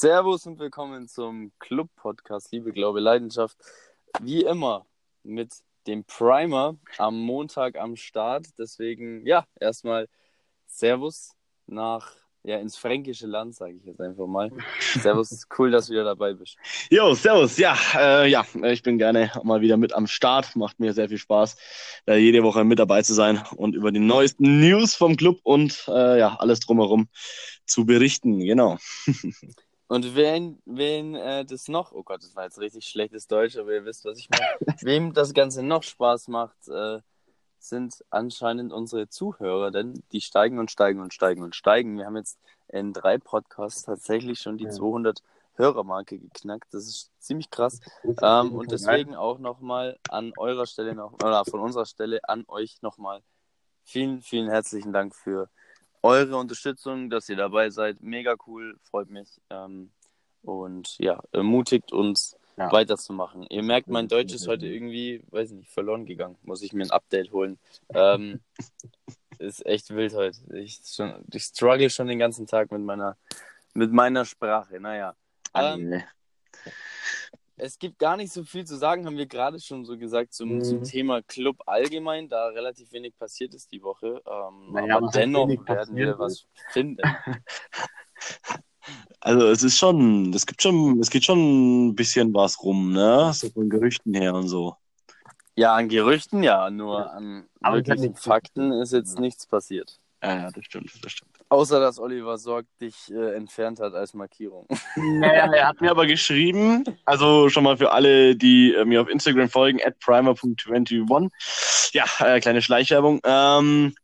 Servus und willkommen zum Club-Podcast Liebe, Glaube, Leidenschaft. Wie immer mit dem Primer am Montag am Start. Deswegen, ja, erstmal Servus nach, ja, ins fränkische Land, sage ich jetzt einfach mal. Servus, cool, dass du wieder dabei bist. Jo, servus. Ja, äh, ja, ich bin gerne mal wieder mit am Start. Macht mir sehr viel Spaß, da jede Woche mit dabei zu sein und über die neuesten News vom Club und äh, ja, alles drumherum zu berichten. Genau. Und wen, wen äh, das noch, oh Gott, das war jetzt richtig schlechtes Deutsch, aber ihr wisst, was ich meine. Wem das Ganze noch Spaß macht, äh, sind anscheinend unsere Zuhörer, denn die steigen und steigen und steigen und steigen. Wir haben jetzt in drei Podcasts tatsächlich schon die 200 Hörermarke geknackt. Das ist ziemlich krass. Ähm, und deswegen auch nochmal an eurer Stelle noch, oder von unserer Stelle an euch nochmal vielen, vielen herzlichen Dank für eure Unterstützung, dass ihr dabei seid. Mega cool, freut mich. Ähm, und ja, ermutigt uns ja. weiterzumachen. Ihr merkt, mein Deutsch ist heute irgendwie, weiß nicht, verloren gegangen. Muss ich mir ein Update holen. Ähm, ist echt wild heute. Ich, schon, ich struggle schon den ganzen Tag mit meiner, mit meiner Sprache. Naja. Ähm, es gibt gar nicht so viel zu sagen, haben wir gerade schon so gesagt, zum, mhm. zum Thema Club allgemein, da relativ wenig passiert ist die Woche. Ähm, naja, aber dennoch werden wir was finden. Also es ist schon, es gibt schon, es geht schon ein bisschen was rum, ne? So von Gerüchten her und so. Ja, an Gerüchten ja, nur an aber wirklichen Fakten ist jetzt nichts passiert. Ja, ja, das stimmt, das stimmt. Außer, dass Oliver Sorg dich äh, entfernt hat als Markierung. Naja, er hat mir aber geschrieben, also schon mal für alle, die äh, mir auf Instagram folgen, at primer.21. Ja, äh, kleine Schleichwerbung. Ähm,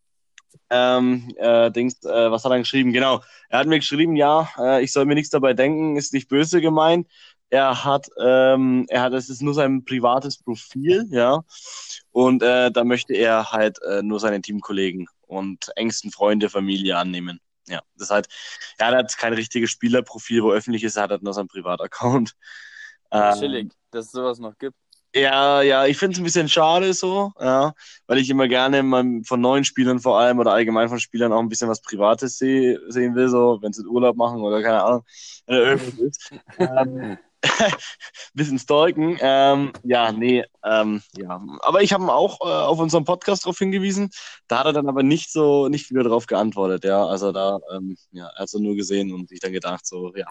ähm, äh, Dings, äh, was hat er geschrieben? Genau. Er hat mir geschrieben, ja, äh, ich soll mir nichts dabei denken, ist nicht böse gemeint. Er hat, ähm, er hat, es ist nur sein privates Profil, ja. Und äh, da möchte er halt äh, nur seine Teamkollegen und engsten Freunde, Familie annehmen. Ja, das heißt, er hat kein richtiges Spielerprofil, wo öffentlich ist, er hat halt nur sein Privataccount. Ähm, Chillig, dass es sowas noch gibt. Ja, ja, ich finde es ein bisschen schade so, ja, weil ich immer gerne mal von neuen Spielern vor allem oder allgemein von Spielern auch ein bisschen was Privates seh, sehen will, so wenn sie Urlaub machen oder keine Ahnung, wenn irgendwas ist. ähm, bisschen stalken. Ähm, ja, nee, ähm, ja. Aber ich habe ihn auch äh, auf unserem Podcast darauf hingewiesen. Da hat er dann aber nicht so, nicht wieder darauf geantwortet, ja. Also da, ähm, ja, er hat so nur gesehen und sich dann gedacht, so, ja,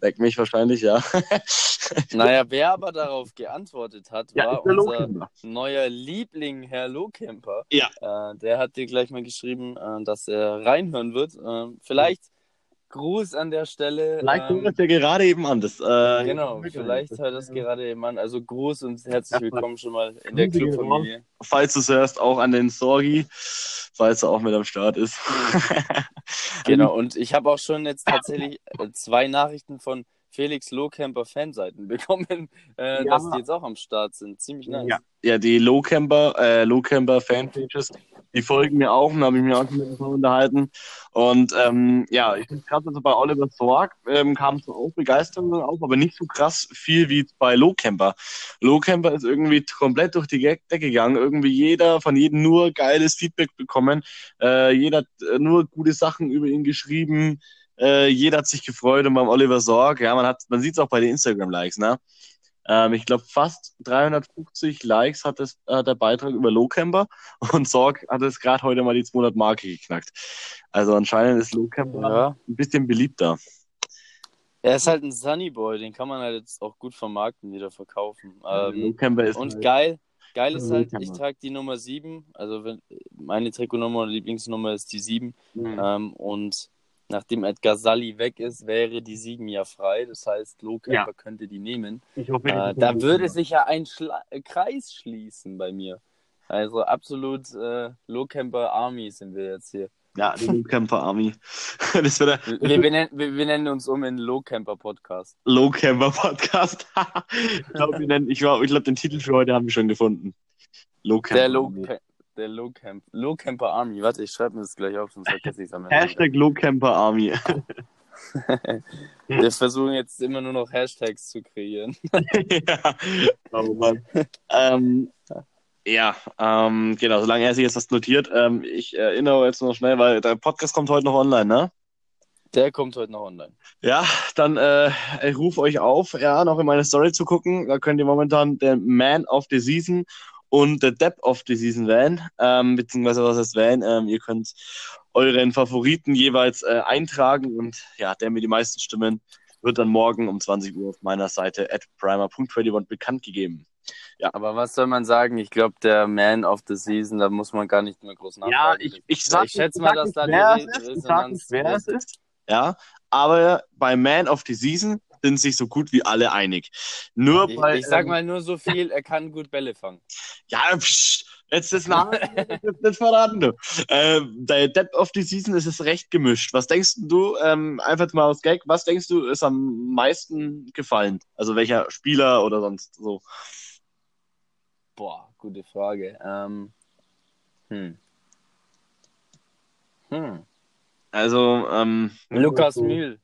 leck mich wahrscheinlich, ja. naja, wer aber darauf geantwortet hat, ja, war unser neuer Liebling, Herr Lohkemper. Ja. Äh, der hat dir gleich mal geschrieben, äh, dass er reinhören wird. Äh, vielleicht Gruß an der Stelle. Vielleicht ähm, hört das ja gerade eben an. Das, äh, genau, vielleicht hört das gerade eben an. Also Gruß und herzlich willkommen schon mal in der Clubfamilie. Falls du es hörst, auch an den Sorgi, falls er auch mit am Start ist. genau, und ich habe auch schon jetzt tatsächlich äh, zwei Nachrichten von Felix Lohcamper Fanseiten bekommen, äh, ja. dass die jetzt auch am Start sind. Ziemlich nice. Ja, ja die Lohcamper, äh, Lohcamper Fanpages, die folgen mir auch und habe ich mir auch mit unterhalten. Und ähm, ja, ich finde krass, also bei Oliver Sorg ähm, kam so auch Begeisterung auf, aber nicht so krass viel wie bei Lohcamper. Lohcamper ist irgendwie komplett durch die Decke gegangen. Irgendwie jeder, von jedem nur geiles Feedback bekommen. Äh, jeder hat äh, nur gute Sachen über ihn geschrieben. Äh, jeder hat sich gefreut und beim Oliver Sorg, ja, man hat, man sieht es auch bei den Instagram-Likes, ne? Ähm, ich glaube, fast 350 Likes hat, das, hat der Beitrag über Lowcamper und Sorg hat es gerade heute mal die 200 Marke geknackt. Also anscheinend ist Lowcamper ja. ein bisschen beliebter. Er ist halt ein Sunnyboy, den kann man halt jetzt auch gut vermarkten, wieder verkaufen. Ähm, ist und halt geil, geil ist halt, ich trage die Nummer 7, also wenn, meine Trikotnummer oder Lieblingsnummer ist die 7 mhm. ähm, und nachdem Edgar Sally weg ist, wäre die 7 ja frei. Das heißt, Lohkämper ja. könnte die nehmen. Ich hoffe, äh, da würde sich ja ein Schla äh, Kreis schließen bei mir. Also absolut äh, Lohkämper Army sind wir jetzt hier. Ja, die Lohkämper Army. das wir, wir, benennen, wir, wir, nennen uns um in Lohkämper Podcast. Lohkämper Podcast. ich glaube, glaub, glaub, den Titel für heute haben wir schon gefunden. Lohkämper. Der Lohkämper. Der Low Camp. Low Camper Army. Warte, ich schreibe mir das gleich auf, sonst vergesse ich es am Ende. Hashtag Low Camper Army. Wir versuchen jetzt immer nur noch Hashtags zu kreieren. ja. Oh Mann. ähm, ja, ähm, genau, solange er sich jetzt das notiert. Ähm, ich erinnere jetzt noch schnell, weil der Podcast kommt heute noch online, ne? Der kommt heute noch online. Ja, dann äh, ich rufe euch auf, ja, noch in meine Story zu gucken. Da könnt ihr momentan den Man of the Season und der Depp of the Season wählen, ähm, beziehungsweise was heißt wählen. Ähm, ihr könnt euren Favoriten jeweils äh, eintragen und ja, der mit die meisten Stimmen wird dann morgen um 20 Uhr auf meiner Seite at primer.21 bekannt gegeben. Ja. Aber was soll man sagen? Ich glaube, der Man of the Season, da muss man gar nicht mehr groß nachfragen. Ja, ich, ich, sag, ich schätze mal, dass da die Resonanz ist. Ja, aber bei Man of the Season sind sich so gut wie alle einig. Nur ich, bei, ich sag mal nur so viel, er kann gut Bälle fangen. Ja, psch, jetzt das Name nicht verraten, du. Äh, der Depth of the Season ist es recht gemischt. Was denkst du, ähm, einfach mal aus Gag, was denkst du, ist am meisten gefallen? Also welcher Spieler oder sonst so? Boah, gute Frage. Ähm, hm. Hm. Also, ähm, Lukas Mühl.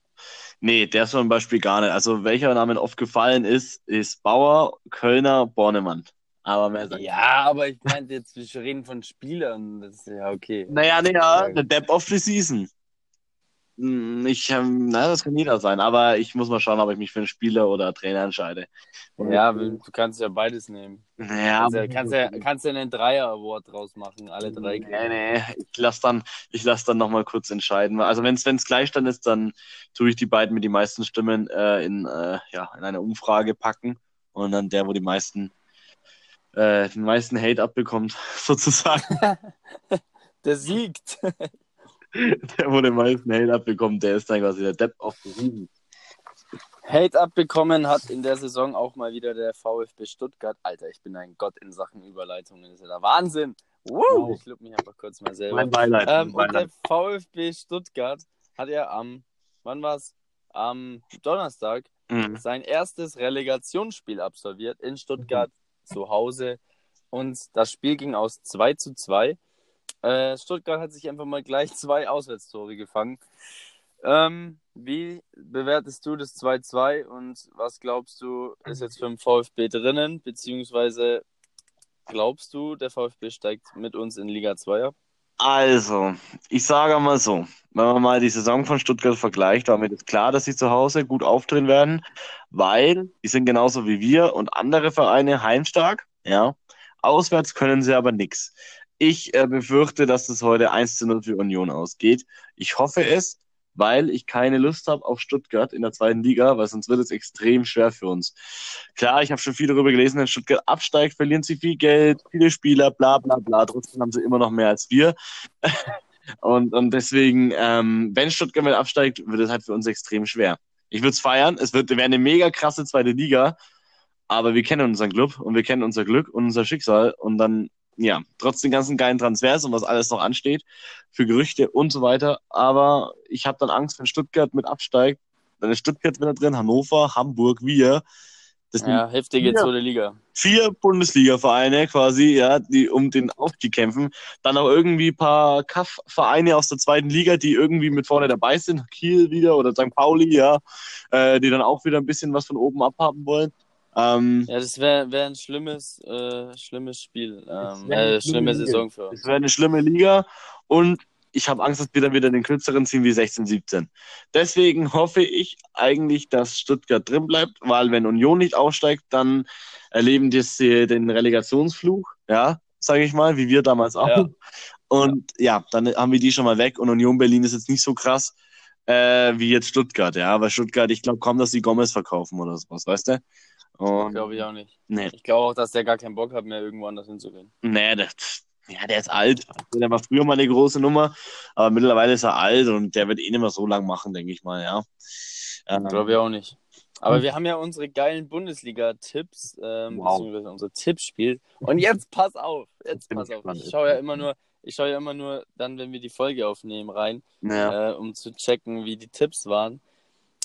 Nee, der ist zum Beispiel gar nicht. Also, welcher Name oft gefallen ist, ist Bauer, Kölner, Bornemann. Aber mehr sagt Ja, aber ich meinte jetzt, wir reden von Spielern. Das ist ja okay. Naja, naja, der Depp of the Season. Hm, ich, ähm, na, das kann jeder sein, aber ich muss mal schauen, ob ich mich für einen Spieler oder Trainer entscheide. Ja, du kannst ja beides nehmen. Ja, kannst, ja, kannst, ja, kannst ja einen Dreier-Award draus machen, alle drei. Nee, nee, ich lasse dann, ich lass dann nochmal kurz entscheiden. Also wenn es Gleichstand ist, dann tue ich die beiden mit die meisten Stimmen äh, in, äh, ja, in eine Umfrage packen und dann der, wo die meisten, äh, den meisten Hate abbekommt, sozusagen. der siegt. der, wo den meisten Hate abbekommt, der ist dann quasi der Depp auf the Hate abbekommen hat in der Saison auch mal wieder der VfB Stuttgart. Alter, ich bin ein Gott in Sachen Überleitungen. Das ist ja der Wahnsinn. Wow. Ich lobe mich einfach kurz mal selber. Mein Beileid. Ähm, und der VfB Stuttgart hat ja am, wann war's? Am Donnerstag mhm. sein erstes Relegationsspiel absolviert in Stuttgart mhm. zu Hause. Und das Spiel ging aus 2 zu 2. Äh, Stuttgart hat sich einfach mal gleich zwei Auswärtstore gefangen. Ähm, wie bewertest du das 2-2 und was glaubst du, ist jetzt für den VfB drinnen? Beziehungsweise glaubst du, der VfB steigt mit uns in Liga 2 ab? Also, ich sage mal so, wenn man mal die Saison von Stuttgart vergleicht, damit ist klar, dass sie zu Hause gut auftreten werden, weil die sind genauso wie wir und andere Vereine heimstark, ja. Auswärts können sie aber nichts. Ich äh, befürchte, dass es heute 1 zu 0 für Union ausgeht. Ich hoffe es, weil ich keine Lust habe auf Stuttgart in der zweiten Liga, weil sonst wird es extrem schwer für uns. Klar, ich habe schon viel darüber gelesen, wenn Stuttgart absteigt, verlieren sie viel Geld, viele Spieler, bla bla bla. Trotzdem haben sie immer noch mehr als wir. und, und deswegen, ähm, wenn Stuttgart mal absteigt, wird es halt für uns extrem schwer. Ich würde es feiern, es wäre eine mega krasse zweite Liga, aber wir kennen unseren Club und wir kennen unser Glück und unser Schicksal und dann ja, trotz den ganzen geilen Transfers und was alles noch ansteht, für Gerüchte und so weiter. Aber ich habe dann Angst, wenn Stuttgart mit absteigt, dann ist Stuttgart wieder drin, Hannover, Hamburg, wir. Das ja, heftige zweite Liga. Vier Bundesliga-Vereine quasi, ja, die um den Aufstieg kämpfen. Dann auch irgendwie ein paar Kaff-Vereine aus der zweiten Liga, die irgendwie mit vorne dabei sind. Kiel wieder oder St. Pauli, ja, äh, die dann auch wieder ein bisschen was von oben abhaben wollen. Ähm, ja, das wäre wär ein schlimmes, äh, schlimmes Spiel. Ähm, äh, schlimme Saison für uns. Es wäre eine schlimme Liga und ich habe Angst, dass wir dann wieder den kürzeren ziehen wie 16, 17. Deswegen hoffe ich eigentlich, dass Stuttgart drin bleibt, weil wenn Union nicht aufsteigt, dann erleben die den Relegationsfluch, ja, sage ich mal, wie wir damals auch. Ja. Und ja. ja. dann haben wir die schon mal weg und Union Berlin ist jetzt nicht so krass äh, wie jetzt Stuttgart, ja. Aber Stuttgart, ich glaube kaum, dass die Gomez verkaufen oder sowas, weißt du? Glaube ich auch nicht. Nee. Ich glaube auch, dass der gar keinen Bock hat, mehr irgendwo anders hinzugehen. Nee, das, ja, der ist alt. Der war früher mal eine große Nummer, aber mittlerweile ist er alt und der wird eh nicht mehr so lang machen, denke ich mal, ja. Ähm, glaube ich auch nicht. Aber hm. wir haben ja unsere geilen Bundesliga-Tipps, ähm, wow. beziehungsweise unser Tippspiel. Und jetzt pass auf, jetzt pass auf. Ich schaue ja immer nur, ich schaue ja immer nur dann, wenn wir die Folge aufnehmen, rein, ja. äh, um zu checken, wie die Tipps waren.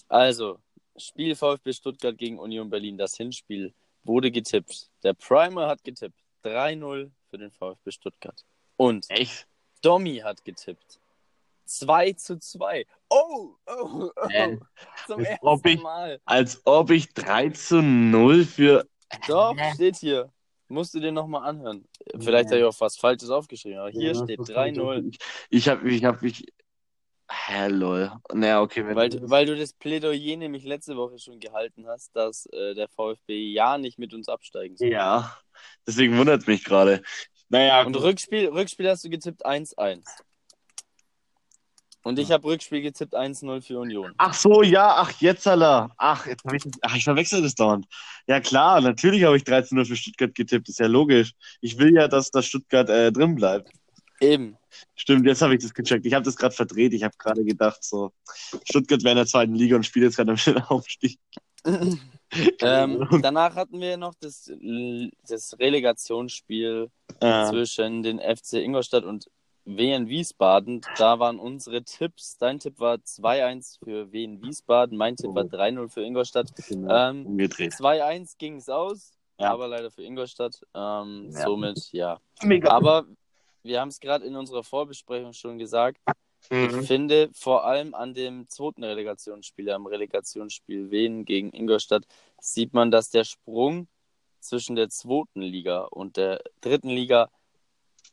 Also, Spiel VfB Stuttgart gegen Union Berlin, das Hinspiel, wurde getippt. Der Primer hat getippt. 3-0 für den VfB Stuttgart. Und Echt? Domi hat getippt. 2 zu 2. Oh, oh, oh. Äh, Zum ersten ob ich, Mal. Als ob ich 3 zu 0 für. Doch, steht hier. Musst du dir nochmal anhören. Vielleicht ja. habe ich auch was Falsches aufgeschrieben, aber hier ja, steht 3-0. Ich habe, ich habe, ich, Hä, lol. Naja, okay. Wenn Weil, du- weil du das Plädoyer nämlich letzte Woche schon gehalten hast, dass äh, der VfB ja nicht mit uns absteigen soll. Ja, deswegen wundert es mich gerade. Naja, Und gut. Rückspiel, Rückspiel hast du getippt 1-1. Und ich habe Rückspiel getippt 1-0 für Union. Ach so, ja, ach, jetzt, Alter. Ach, jetzt hab ich, ach, ich verwechsel das dauernd. Ja, klar, natürlich habe ich 13-0 für Stuttgart getippt, ist ja logisch. Ich will ja, dass das Stuttgart äh, drin bleibt. Eben. Stimmt, jetzt habe ich das gecheckt. Ich habe das gerade verdreht. Ich habe gerade gedacht, so, Stuttgart wäre in der zweiten Liga und spielt jetzt gerade am Aufstieg. ähm, danach hatten wir noch das, das Relegationsspiel Äh, zwischen den FC Ingolstadt und Wien Wiesbaden. Da waren unsere Tipps. Dein Tipp war 2-1 für Wien Wiesbaden, mein Tipp war 3-0 für Ingolstadt. Ähm, umgedreht. 2-1 ging es aus, Ja. aber leider für Ingolstadt. Ähm, Ja. Somit, ja. Mega. Aber wir haben es gerade in unserer Vorbesprechung schon gesagt. Ich Mhm. finde vor allem an dem zweiten Relegationsspiel, am Relegationsspiel Wien gegen Ingolstadt, sieht man, dass der Sprung zwischen der zweiten Liga und der dritten Liga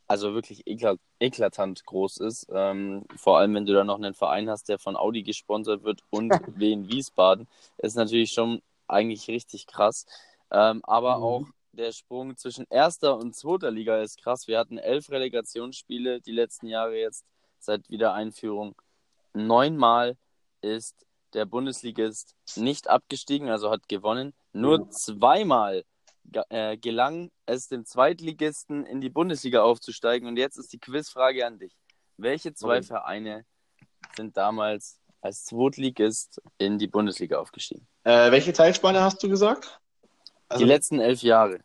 also wirklich ekla eklatant groß ist. Ähm, vor allem, wenn du da noch einen Verein hast, der von Audi gesponsert wird und Wien Wiesbaden, ist natürlich schon eigentlich richtig krass. Ähm, aber Mhm. auch der Sprung zwischen erster und zweiter Liga ist krass. Wir hatten elf Relegationsspiele die letzten Jahre jetzt seit Wiedereinführung. Neunmal ist der Bundesligist nicht abgestiegen, also hat gewonnen. Nur Mhm. zweimal äh, gelang es dem Zweitligisten in die Bundesliga aufzusteigen. Und jetzt ist die Quizfrage an dich. Welche zwei Okay. Vereine sind damals als Zweitligist in die Bundesliga aufgestiegen? Äh, welche Zeitspanne hast du gesagt? Also- die letzten elf Jahre.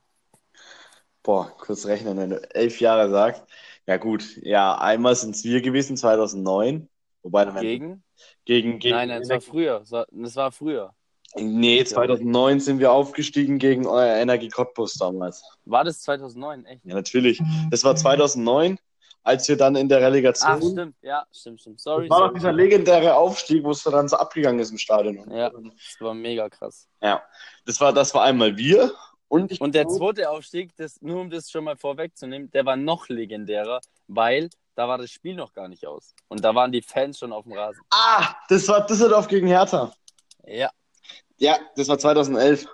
Boah, kurz rechnen, wenn du elf Jahre sagst. Ja, gut. Ja, einmal sind es wir gewesen, 2009. Wobei, dann Gegen? gegen, gegen Nein, nein, es war früher. Es war früher. Nee, 2009 sind wir aufgestiegen gegen euer Energie Cottbus damals. War das 2009? Echt? Ja, natürlich. Das war 2009, als wir dann in der Relegation. Ach, stimmt. Ja, stimmt, stimmt. Sorry. Das war doch dieser legendäre Aufstieg, wo es dann so abgegangen ist im Stadion. Ja, das war mega krass. Ja. Das war, das war einmal wir und ich Und der zweite Aufstieg, das, nur um das schon mal vorwegzunehmen, der war noch legendärer, weil da war das Spiel noch gar nicht aus. Und da waren die Fans schon auf dem Rasen. Ah, das war Düsseldorf gegen Hertha. Ja, Ja, das war 2011.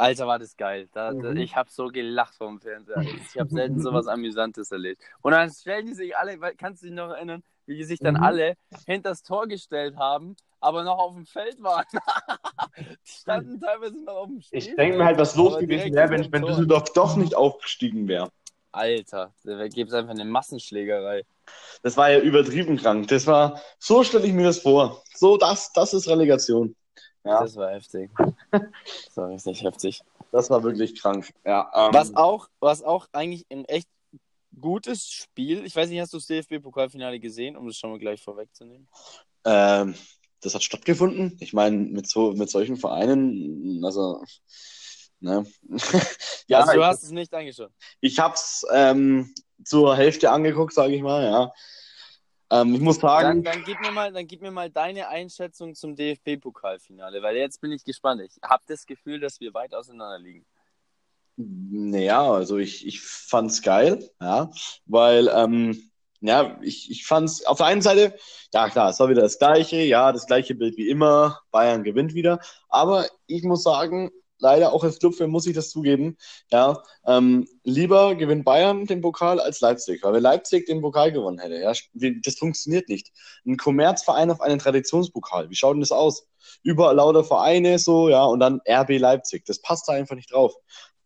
Alter, war das geil. Da, Mhm. ich habe so gelacht vom Fernseher. Ich habe selten sowas Amüsantes erlebt. Und dann stellen die sich alle, kannst du dich noch erinnern, wie die sich dann Mhm. alle hinter das Tor gestellt haben, aber noch auf dem Feld waren. die standen teilweise noch auf dem Spiel. Ich denke mir halt, was los gewesen wäre, wenn, wenn. Düsseldorf doch nicht aufgestiegen wäre. Alter, da gibt es einfach eine Massenschlägerei. Das war ja übertrieben krank. Das war, so stelle ich mir das vor. So, das, das ist Relegation. Ja, Das war heftig. Das war richtig heftig. das war wirklich krank. Ja, ähm, Was auch, was auch eigentlich ein echt gutes Spiel, ich weiß nicht, hast du das DFB-Pokalfinale gesehen, um das schon mal gleich vorwegzunehmen? ähm, das hat stattgefunden. Ich meine, mit so, mit solchen Vereinen, also, ne. ja, also, du ich, hast es nicht angeschaut. ich hab's ähm, zur Hälfte angeguckt, sage ich mal, ja. Ähm, ich muss Dann, sagen, dann, gib mir mal, dann gib mir mal deine Einschätzung zum DFB-Pokalfinale, weil jetzt bin ich gespannt. Ich habe das Gefühl, dass wir weit auseinander liegen. Naja, also ich, ich fand's geil, ja, weil, ähm, ja, ich, ich fand's auf der einen Seite, ja klar, es war wieder das Gleiche, ja, das gleiche Bild wie immer, Bayern gewinnt wieder, aber ich muss sagen, leider auch als Clubfan muss ich das zugeben, ja, ähm, lieber gewinnt Bayern den Pokal als Leipzig, weil wenn Leipzig den Pokal gewonnen hätte, ja, das funktioniert nicht. Ein Kommerzverein auf einen Traditionspokal, wie schaut denn das aus? Überall lauter Vereine, so, ja, und dann RB Leipzig, das passt da einfach nicht drauf.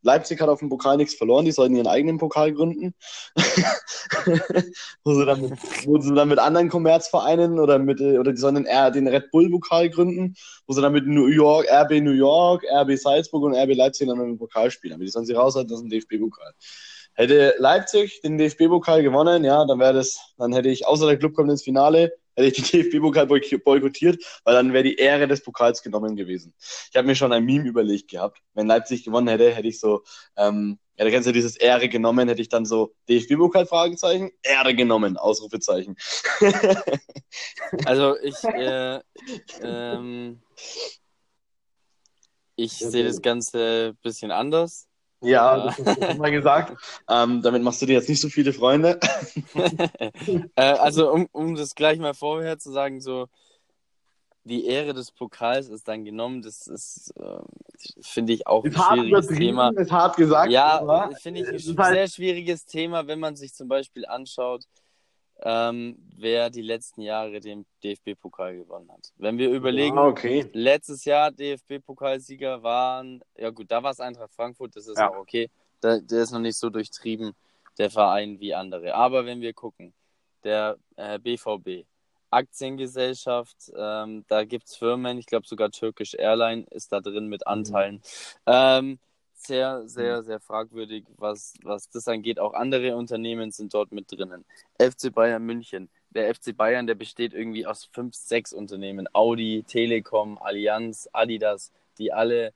Leipzig hat auf dem Pokal nichts verloren, die sollten ihren eigenen Pokal gründen. wo, sie dann mit, wo sie dann mit anderen Kommerzvereinen oder mit äh, oder die sollen den, R- den Red Bull Pokal gründen, wo sie dann mit New York, RB New York, RB Salzburg und RB Leipzig dann im Pokal spielen. Aber die sollen sie raushalten, das ist ein DFB-Pokal. Hätte Leipzig den DFB-Pokal gewonnen, ja, dann wäre das, dann hätte ich, außer der Club kommt ins Finale, hätte ich den DFB-Pokal boyk- boykottiert, weil dann wäre die Ehre des Pokals genommen gewesen. Ich habe mir schon ein Meme überlegt gehabt. Wenn Leipzig gewonnen hätte, hätte ich so, ähm, ja, da kennst du dieses Ehre genommen, hätte ich dann so DFB-Pokal Fragezeichen, Ehre genommen, Ausrufezeichen. Also ich, äh, ähm, ich sehe das Ganze ein bisschen anders. Ja, das hast du schon mal gesagt. Ähm, damit machst du dir jetzt nicht so viele Freunde. äh, also, um, um das gleich mal vorher zu sagen, so, die Ehre des Pokals ist dann genommen. Das ist, äh, finde ich, auch Ist ein schwieriges Thema. ist hart gesagt. Ja, finde ich ein halt- sehr schwieriges Thema, wenn man sich zum Beispiel anschaut, ähm, wer die letzten Jahre den DFB-Pokal gewonnen hat. Wenn wir überlegen, Ah, okay. letztes Jahr DFB-Pokalsieger waren, ja gut, da war es Eintracht Frankfurt, das ist Ja. noch okay. Da, der ist noch nicht so durchtrieben, der Verein wie andere. Aber wenn wir gucken, der äh, BVB, Aktiengesellschaft, ähm, da gibt es Firmen, ich glaube sogar Turkish Airline ist da drin mit Anteilen. Ähm, sehr, sehr, sehr fragwürdig, was, was das angeht. Auch andere Unternehmen sind dort mit drinnen. FC Bayern München. Der FC Bayern, der besteht irgendwie aus fünf, sechs Unternehmen. Audi, Telekom, Allianz, Adidas, die alle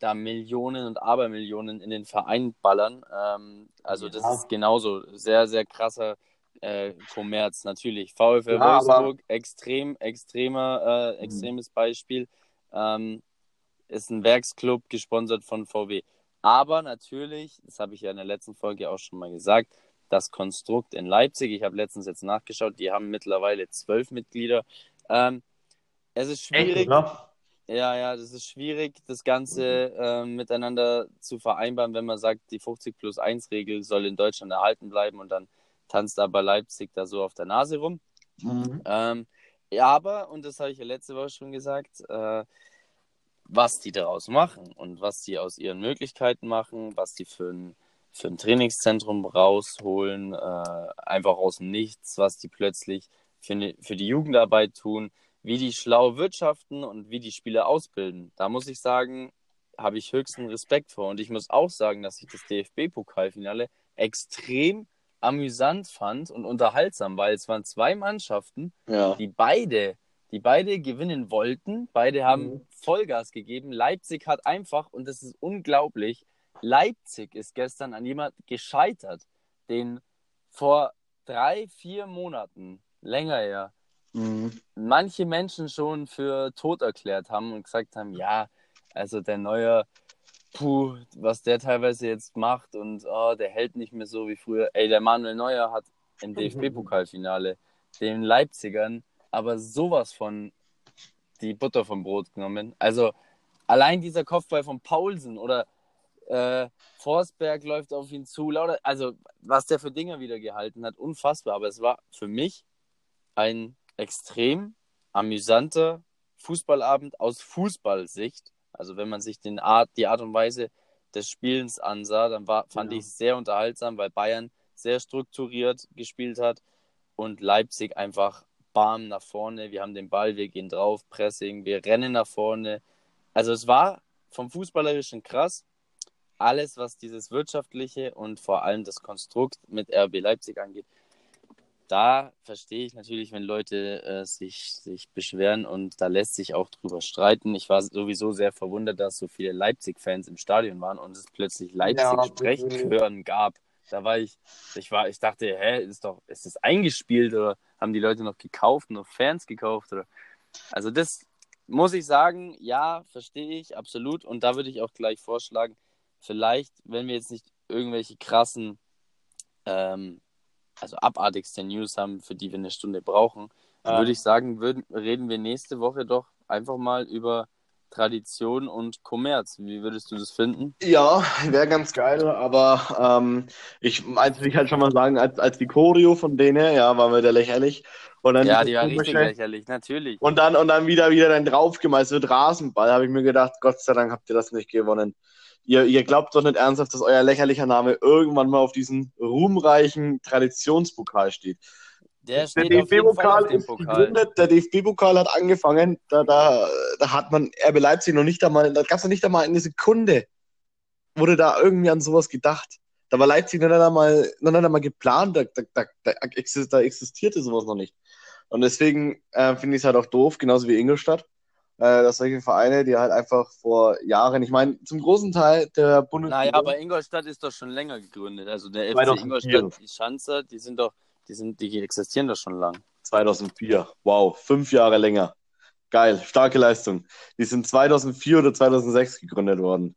da Millionen und Abermillionen in den Verein ballern. Ähm, also das Ja. ist genauso sehr, sehr krasser äh, Kommerz, natürlich. VfL Ja, aber- Wolfsburg, extrem, extremer, äh, Mhm. extremes Beispiel. Ähm, ist ein Werksclub gesponsert von VW. Aber natürlich, das habe ich ja in der letzten Folge auch schon mal gesagt, das Konstrukt in Leipzig, ich habe letztens jetzt nachgeschaut, die haben mittlerweile zwölf Mitglieder. Ähm, es ist schwierig, Echt, ja, ja, das ist schwierig, das Ganze ähm, miteinander zu vereinbaren, wenn man sagt, die 50 plus 1 Regel soll in Deutschland erhalten bleiben und dann tanzt aber Leipzig da so auf der Nase rum. Mhm. Ähm, ja, aber, und das habe ich ja letzte Woche schon gesagt, äh, was die daraus machen und was die aus ihren Möglichkeiten machen, was die für ein, für ein Trainingszentrum rausholen, äh, einfach aus dem Nichts, was die plötzlich für, ne, für die Jugendarbeit tun, wie die schlau wirtschaften und wie die Spieler ausbilden. Da muss ich sagen, habe ich höchsten Respekt vor. Und ich muss auch sagen, dass ich das DFB-Pokalfinale extrem amüsant fand und unterhaltsam, weil es waren zwei Mannschaften, Ja. die beide, die beide gewinnen wollten. Beide haben Mhm. Vollgas gegeben. Leipzig hat einfach, und das ist unglaublich, Leipzig ist gestern an jemand gescheitert, den vor drei, vier Monaten, länger her, Mhm. manche Menschen schon für tot erklärt haben und gesagt haben, ja, also der neue, puh, was der teilweise jetzt macht und oh, der hält nicht mehr so wie früher. Ey, der Manuel Neuer hat im DFB-Pokalfinale den Leipzigern aber sowas von die Butter vom Brot genommen. Also allein dieser Kopfball von Paulsen oder äh, Forsberg läuft auf ihn zu, lauter, also was der für Dinger wieder gehalten hat, unfassbar. Aber es war für mich ein extrem amüsanter Fußballabend aus Fußballsicht. Also wenn man sich den Art, die Art und Weise des Spielens ansah, dann war, fand Ja. ich es sehr unterhaltsam, weil Bayern sehr strukturiert gespielt hat und Leipzig einfach bam nach vorne. Wir haben den Ball, wir gehen drauf, Pressing, wir rennen nach vorne. Also es war vom Fußballerischen krass. Alles, was dieses wirtschaftliche und vor allem das Konstrukt mit RB Leipzig angeht, da verstehe ich natürlich, wenn Leute äh, sich, sich beschweren und da lässt sich auch drüber streiten. Ich war sowieso sehr verwundert, dass so viele Leipzig-Fans im Stadion waren und es plötzlich Leipzig-Sprechchören gab. Da war ich, ich war, ich dachte, hä, ist doch, ist das eingespielt oder haben die Leute noch gekauft, noch Fans gekauft oder? Also das muss ich sagen, ja, verstehe ich absolut und da würde ich auch gleich vorschlagen, vielleicht, wenn wir jetzt nicht irgendwelche krassen ähm, also abartigste News haben, für die wir eine Stunde brauchen, Ja. würde ich sagen, würden, reden wir nächste Woche doch einfach mal über Tradition und Kommerz. Wie würdest du das finden? Ja, wäre ganz geil, aber ähm, ich meinte ich halt schon mal sagen, als, als die Choreo von denen, ja, war mir der lächerlich. Und dann Ja, die war richtig komische- lächerlich, natürlich. Und dann, und dann wieder, wieder dann draufgemeißelt Rasenball, habe ich mir gedacht, Gott sei Dank habt ihr das nicht gewonnen. Ihr, ihr glaubt doch nicht ernsthaft, dass euer lächerlicher Name irgendwann mal auf diesen ruhmreichen Traditionspokal steht. Der Der DFB-Pokal ist gegründet, der DFB-Pokal hat angefangen, da, da, da hat man RB Leipzig noch nicht einmal, da gab es noch nicht einmal eine Sekunde, wurde da irgendwie an sowas gedacht. Da war Leipzig noch nicht einmal, noch nicht einmal geplant, da, da, da, da, exist- da existierte sowas noch nicht. Und deswegen äh, finde ich es halt auch doof, genauso wie Ingolstadt, äh, dass solche Vereine, die halt einfach vor Jahren, ich meine, zum großen Teil der Bundesliga. Naja, aber Ingolstadt ist doch schon länger gegründet. Also der FC 2004. Ingolstadt, die Schanzer, die sind doch, die sind, die existieren doch schon lang. 2004. Wow, fünf Jahre länger. Geil, starke Leistung. Die sind 2004 oder 2006 gegründet worden.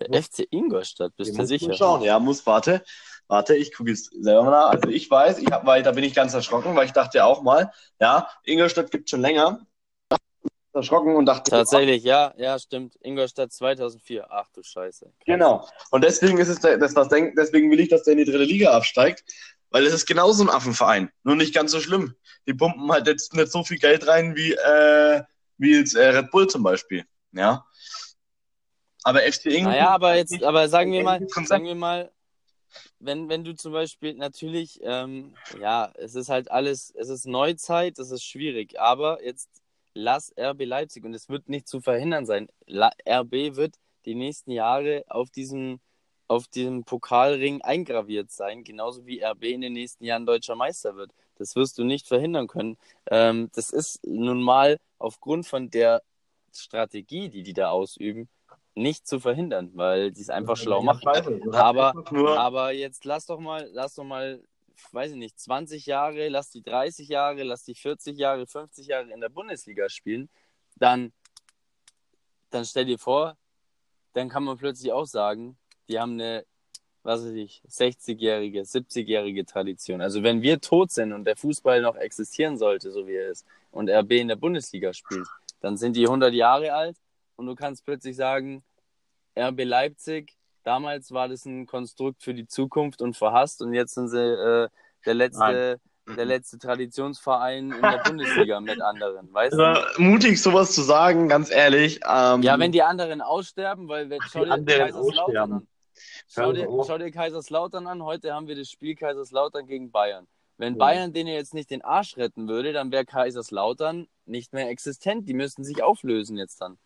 Der FC Ingolstadt, bist du sicher? Schauen. Ja, muss, warte. Warte, ich gucke jetzt selber mal nach. Also ich weiß, ich hab, weil da bin ich ganz erschrocken, weil ich dachte ja auch mal, ja, Ingolstadt gibt schon länger. Erschrocken und dachte, Tatsächlich, ja, ja, stimmt. Ingolstadt 2004. Ach du Scheiße. Krass. Genau. Und deswegen ist es, der- das, das denk, deswegen will ich, dass der in die dritte Liga absteigt, weil es ist genauso ein Affenverein. Nur nicht ganz so schlimm. Die pumpen halt jetzt nicht so viel Geld rein wie, äh, wie jetzt äh, Red Bull zum Beispiel. Ja. Aber FC Ingolstadt. Naja, aber jetzt, aber sagen wir mal, sagen wir mal, wenn, wenn du zum Beispiel natürlich, ähm, ja, es ist halt alles, es ist Neuzeit, es ist schwierig, aber jetzt lass RB Leipzig und es wird nicht zu verhindern sein. La RB wird die nächsten Jahre auf diesem, auf diesem Pokalring eingraviert sein, genauso wie RB in den nächsten Jahren deutscher Meister wird. Das wirst du nicht verhindern können. Ähm, das ist nun mal aufgrund von der Strategie, die die da ausüben, nicht zu verhindern, weil die es einfach schlau machen. Aber- Aber jetzt lass doch mal, lass doch mal, weiß ich nicht, 20 Jahre, lass die 30 Jahre, lass die 40 Jahre, 50 Jahre in der Bundesliga spielen, dann, dann stell dir vor, dann kann man plötzlich auch sagen, die haben eine, was weiß ich, 60-jährige, 70-jährige Tradition. Also wenn wir tot sind und der Fußball noch existieren sollte, so wie er ist, und RB in der Bundesliga spielt, dann sind die 100 Jahre alt und du kannst plötzlich sagen, RB Leipzig, damals war das ein Konstrukt für die Zukunft und verhasst und jetzt sind sie äh, der letzte, der letzte Traditionsverein in der Bundesliga mit anderen, weißt du? also, mutig sowas zu sagen, ganz ehrlich. Ähm, Ja, wenn die anderen aussterben, weil wenn, schau dir anderen aussterben. Schau dir, schau dir Kaiserslautern an. Heute haben wir das Spiel Kaiserslautern gegen Bayern. Wenn. Bayern denen jetzt nicht den Arsch retten würde, dann wäre Kaiserslautern nicht mehr existent. Die müssten sich auflösen jetzt dann.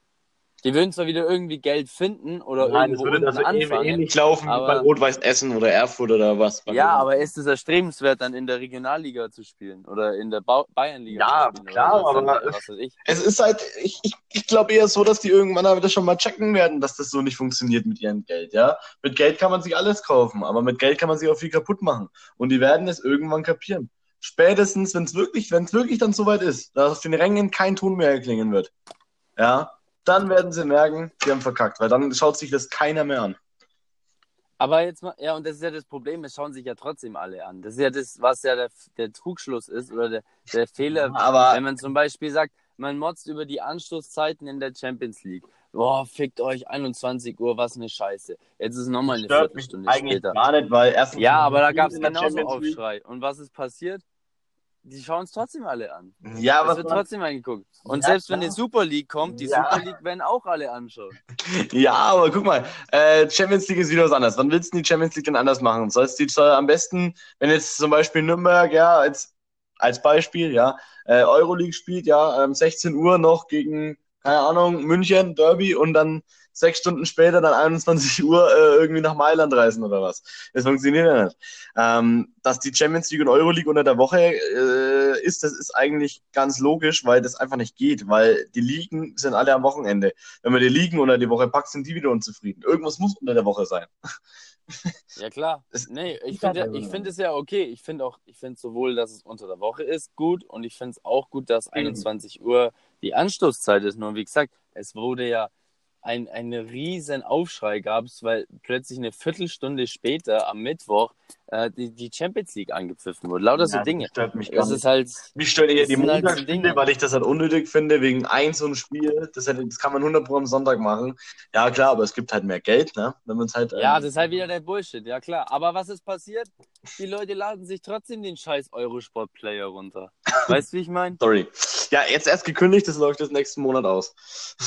Die würden zwar wieder irgendwie Geld finden oder Nein, irgendwo würde unten also ähnlich, anfangen. ähnlich laufen wie aber- bei Rot-Weiß Essen oder Erfurt oder was. Ja, aber ist es erstrebenswert, dann in der Regionalliga zu spielen oder in der Ba- Bayernliga Ja, zu spielen? klar, aber- was weiß ich. Es ist halt, ich, ich, ich glaube eher so, dass die irgendwann aber das schon mal checken werden, dass das so nicht funktioniert mit ihrem Geld, ja. Mit Geld kann man sich alles kaufen, aber mit Geld kann man sich auch viel kaputt machen. Und die werden es irgendwann kapieren. Spätestens, wenn es wirklich, wenn es wirklich dann soweit ist, dass auf den Rängen kein Ton mehr erklingen wird, ja, dann werden sie merken, sie haben verkackt, weil dann schaut sich das keiner mehr an. Aber jetzt mal, ja, und das ist ja das Problem, es schauen sich ja trotzdem alle an. Das ist ja das, was ja der, der Trugschluss ist oder der, der Fehler, Aber wenn man zum Beispiel sagt, man motzt über die Anstoßzeiten in der Champions League. Boah, fickt euch, 21 Uhr, was eine Scheiße. Jetzt ist nochmal eine stört mich Viertelstunde eigentlich später. gar nicht, weil erstens Ja, aber da gab es genauso Aufschrei. Und was ist passiert? Die schauen es trotzdem alle an. Ja, Es was wird man, trotzdem angeguckt. Und Ja, selbst wenn die Super League kommt, die Ja. Super League werden auch alle anschauen. Ja, aber guck mal, äh, Champions League ist wieder was anderes. Wann willst du die Champions League denn anders machen? Sollst du die soll am besten, wenn jetzt zum Beispiel Nürnberg, ja, als, als Beispiel, ja, äh, Euroleague spielt, ja, ähm, 16 Uhr noch gegen, keine Ahnung, München, Derby und dann sechs Stunden später dann 21 Uhr äh, irgendwie nach Mailand reisen oder was. Das funktioniert ja nicht. Ähm, dass die Champions League und Euroleague unter der Woche äh, ist, das ist eigentlich ganz logisch, weil das einfach nicht geht, weil die Ligen sind alle am Wochenende. Wenn man die Ligen unter die Woche packt, sind die wieder unzufrieden. Irgendwas muss unter der Woche sein. Ja klar. Nee, ich finde ich so. finde es ja okay. Ich finde auch, ich finde sowohl, dass es unter der Woche ist, gut und ich finde es auch gut, dass 21 Uhr die Anstoßzeit ist. Nur wie gesagt, es wurde ja ein, ein riesen Aufschrei gab es, weil plötzlich eine Viertelstunde später am Mittwoch äh, die, die Champions League angepfiffen wurde. Lauter so Ja, Dinge. Das stört mich gar Das nicht. ist halt, Mich stört eher die halt so Montagsspiele, Dinge. weil ich das halt unnötig finde, wegen ein so ein Spiel. Das, hätte, das kann man 100 Pro am Sonntag machen. Ja, klar, aber es gibt halt mehr Geld, ne? Wenn man es halt. ja, ähm, das ist halt wieder der Bullshit, ja klar. Aber was ist passiert? Die Leute laden sich trotzdem den scheiß Eurosport-Player runter. Weißt du, wie ich meine? Sorry. Ja, jetzt erst gekündigt, das läuft das nächsten Monat aus.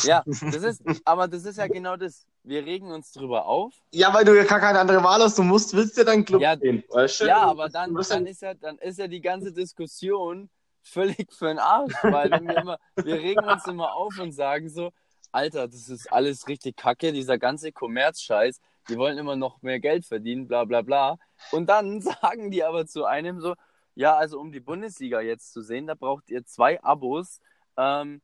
Ja, das ist, aber das ist ja genau das. Wir regen uns drüber auf. Ja, weil du ja gar keine andere Wahl hast, du musst, willst ja deinen Club Ja, sehen. Weißt du? Ja, aber dann, dann, ist ja, dann ist ja die ganze Diskussion völlig für den Arsch. Weil wir immer, wir regen uns immer auf und sagen so, Alter, das ist alles richtig kacke, dieser ganze Kommerzscheiß, die wollen immer noch mehr Geld verdienen, bla bla bla. Und dann sagen die aber zu einem so, ja, also um die Bundesliga jetzt zu sehen, da braucht ihr zwei Abos. Ähm,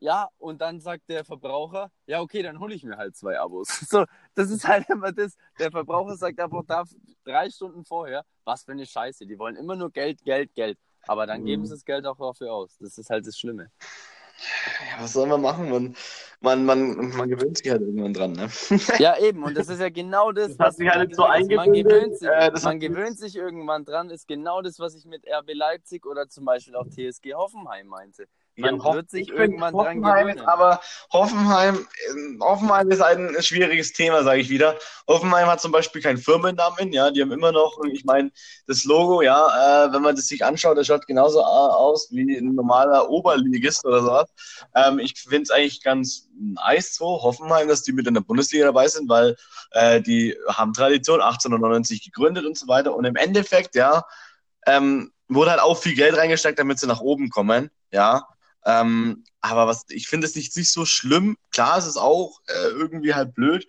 ja, und dann sagt der Verbraucher, ja, okay, dann hole ich mir halt zwei Abos. So, das ist halt immer das. Der Verbraucher sagt einfach da drei Stunden vorher, was für eine Scheiße. Die wollen immer nur Geld, Geld, Geld. Aber dann geben Mhm. sie das Geld auch dafür aus. Das ist halt das Schlimme. Ja, was soll man machen? Man, man, man, man gewöhnt sich halt irgendwann dran, ne? Ja, eben, und das ist ja genau das, Das was sich halt so man gewöhnt sich, äh, das man gewöhnt sich irgendwann dran, ist genau das, was ich mit RB Leipzig oder zum Beispiel auch TSG Hoffenheim meinte. Man Hoff- wird sich irgendwann dran gewöhnen. aber Hoffenheim, äh, Hoffenheim ist ein schwieriges Thema, sage ich wieder. Hoffenheim hat zum Beispiel keinen Firmennamen, ja, die haben immer noch, ich meine, das Logo, ja, äh, wenn man das sich anschaut, das schaut genauso aus wie ein normaler Oberligist oder sowas. Ähm, ich finde es eigentlich ganz nice so, Hoffenheim, dass die mit in der Bundesliga dabei sind, weil äh, die haben Tradition, 1899 gegründet und so weiter. Und im Endeffekt, ja, ähm, wurde halt auch viel Geld reingesteckt, damit sie nach oben kommen, ja. Ähm, aber was, ich finde es nicht, nicht so schlimm. Klar, es ist auch äh, irgendwie halt blöd,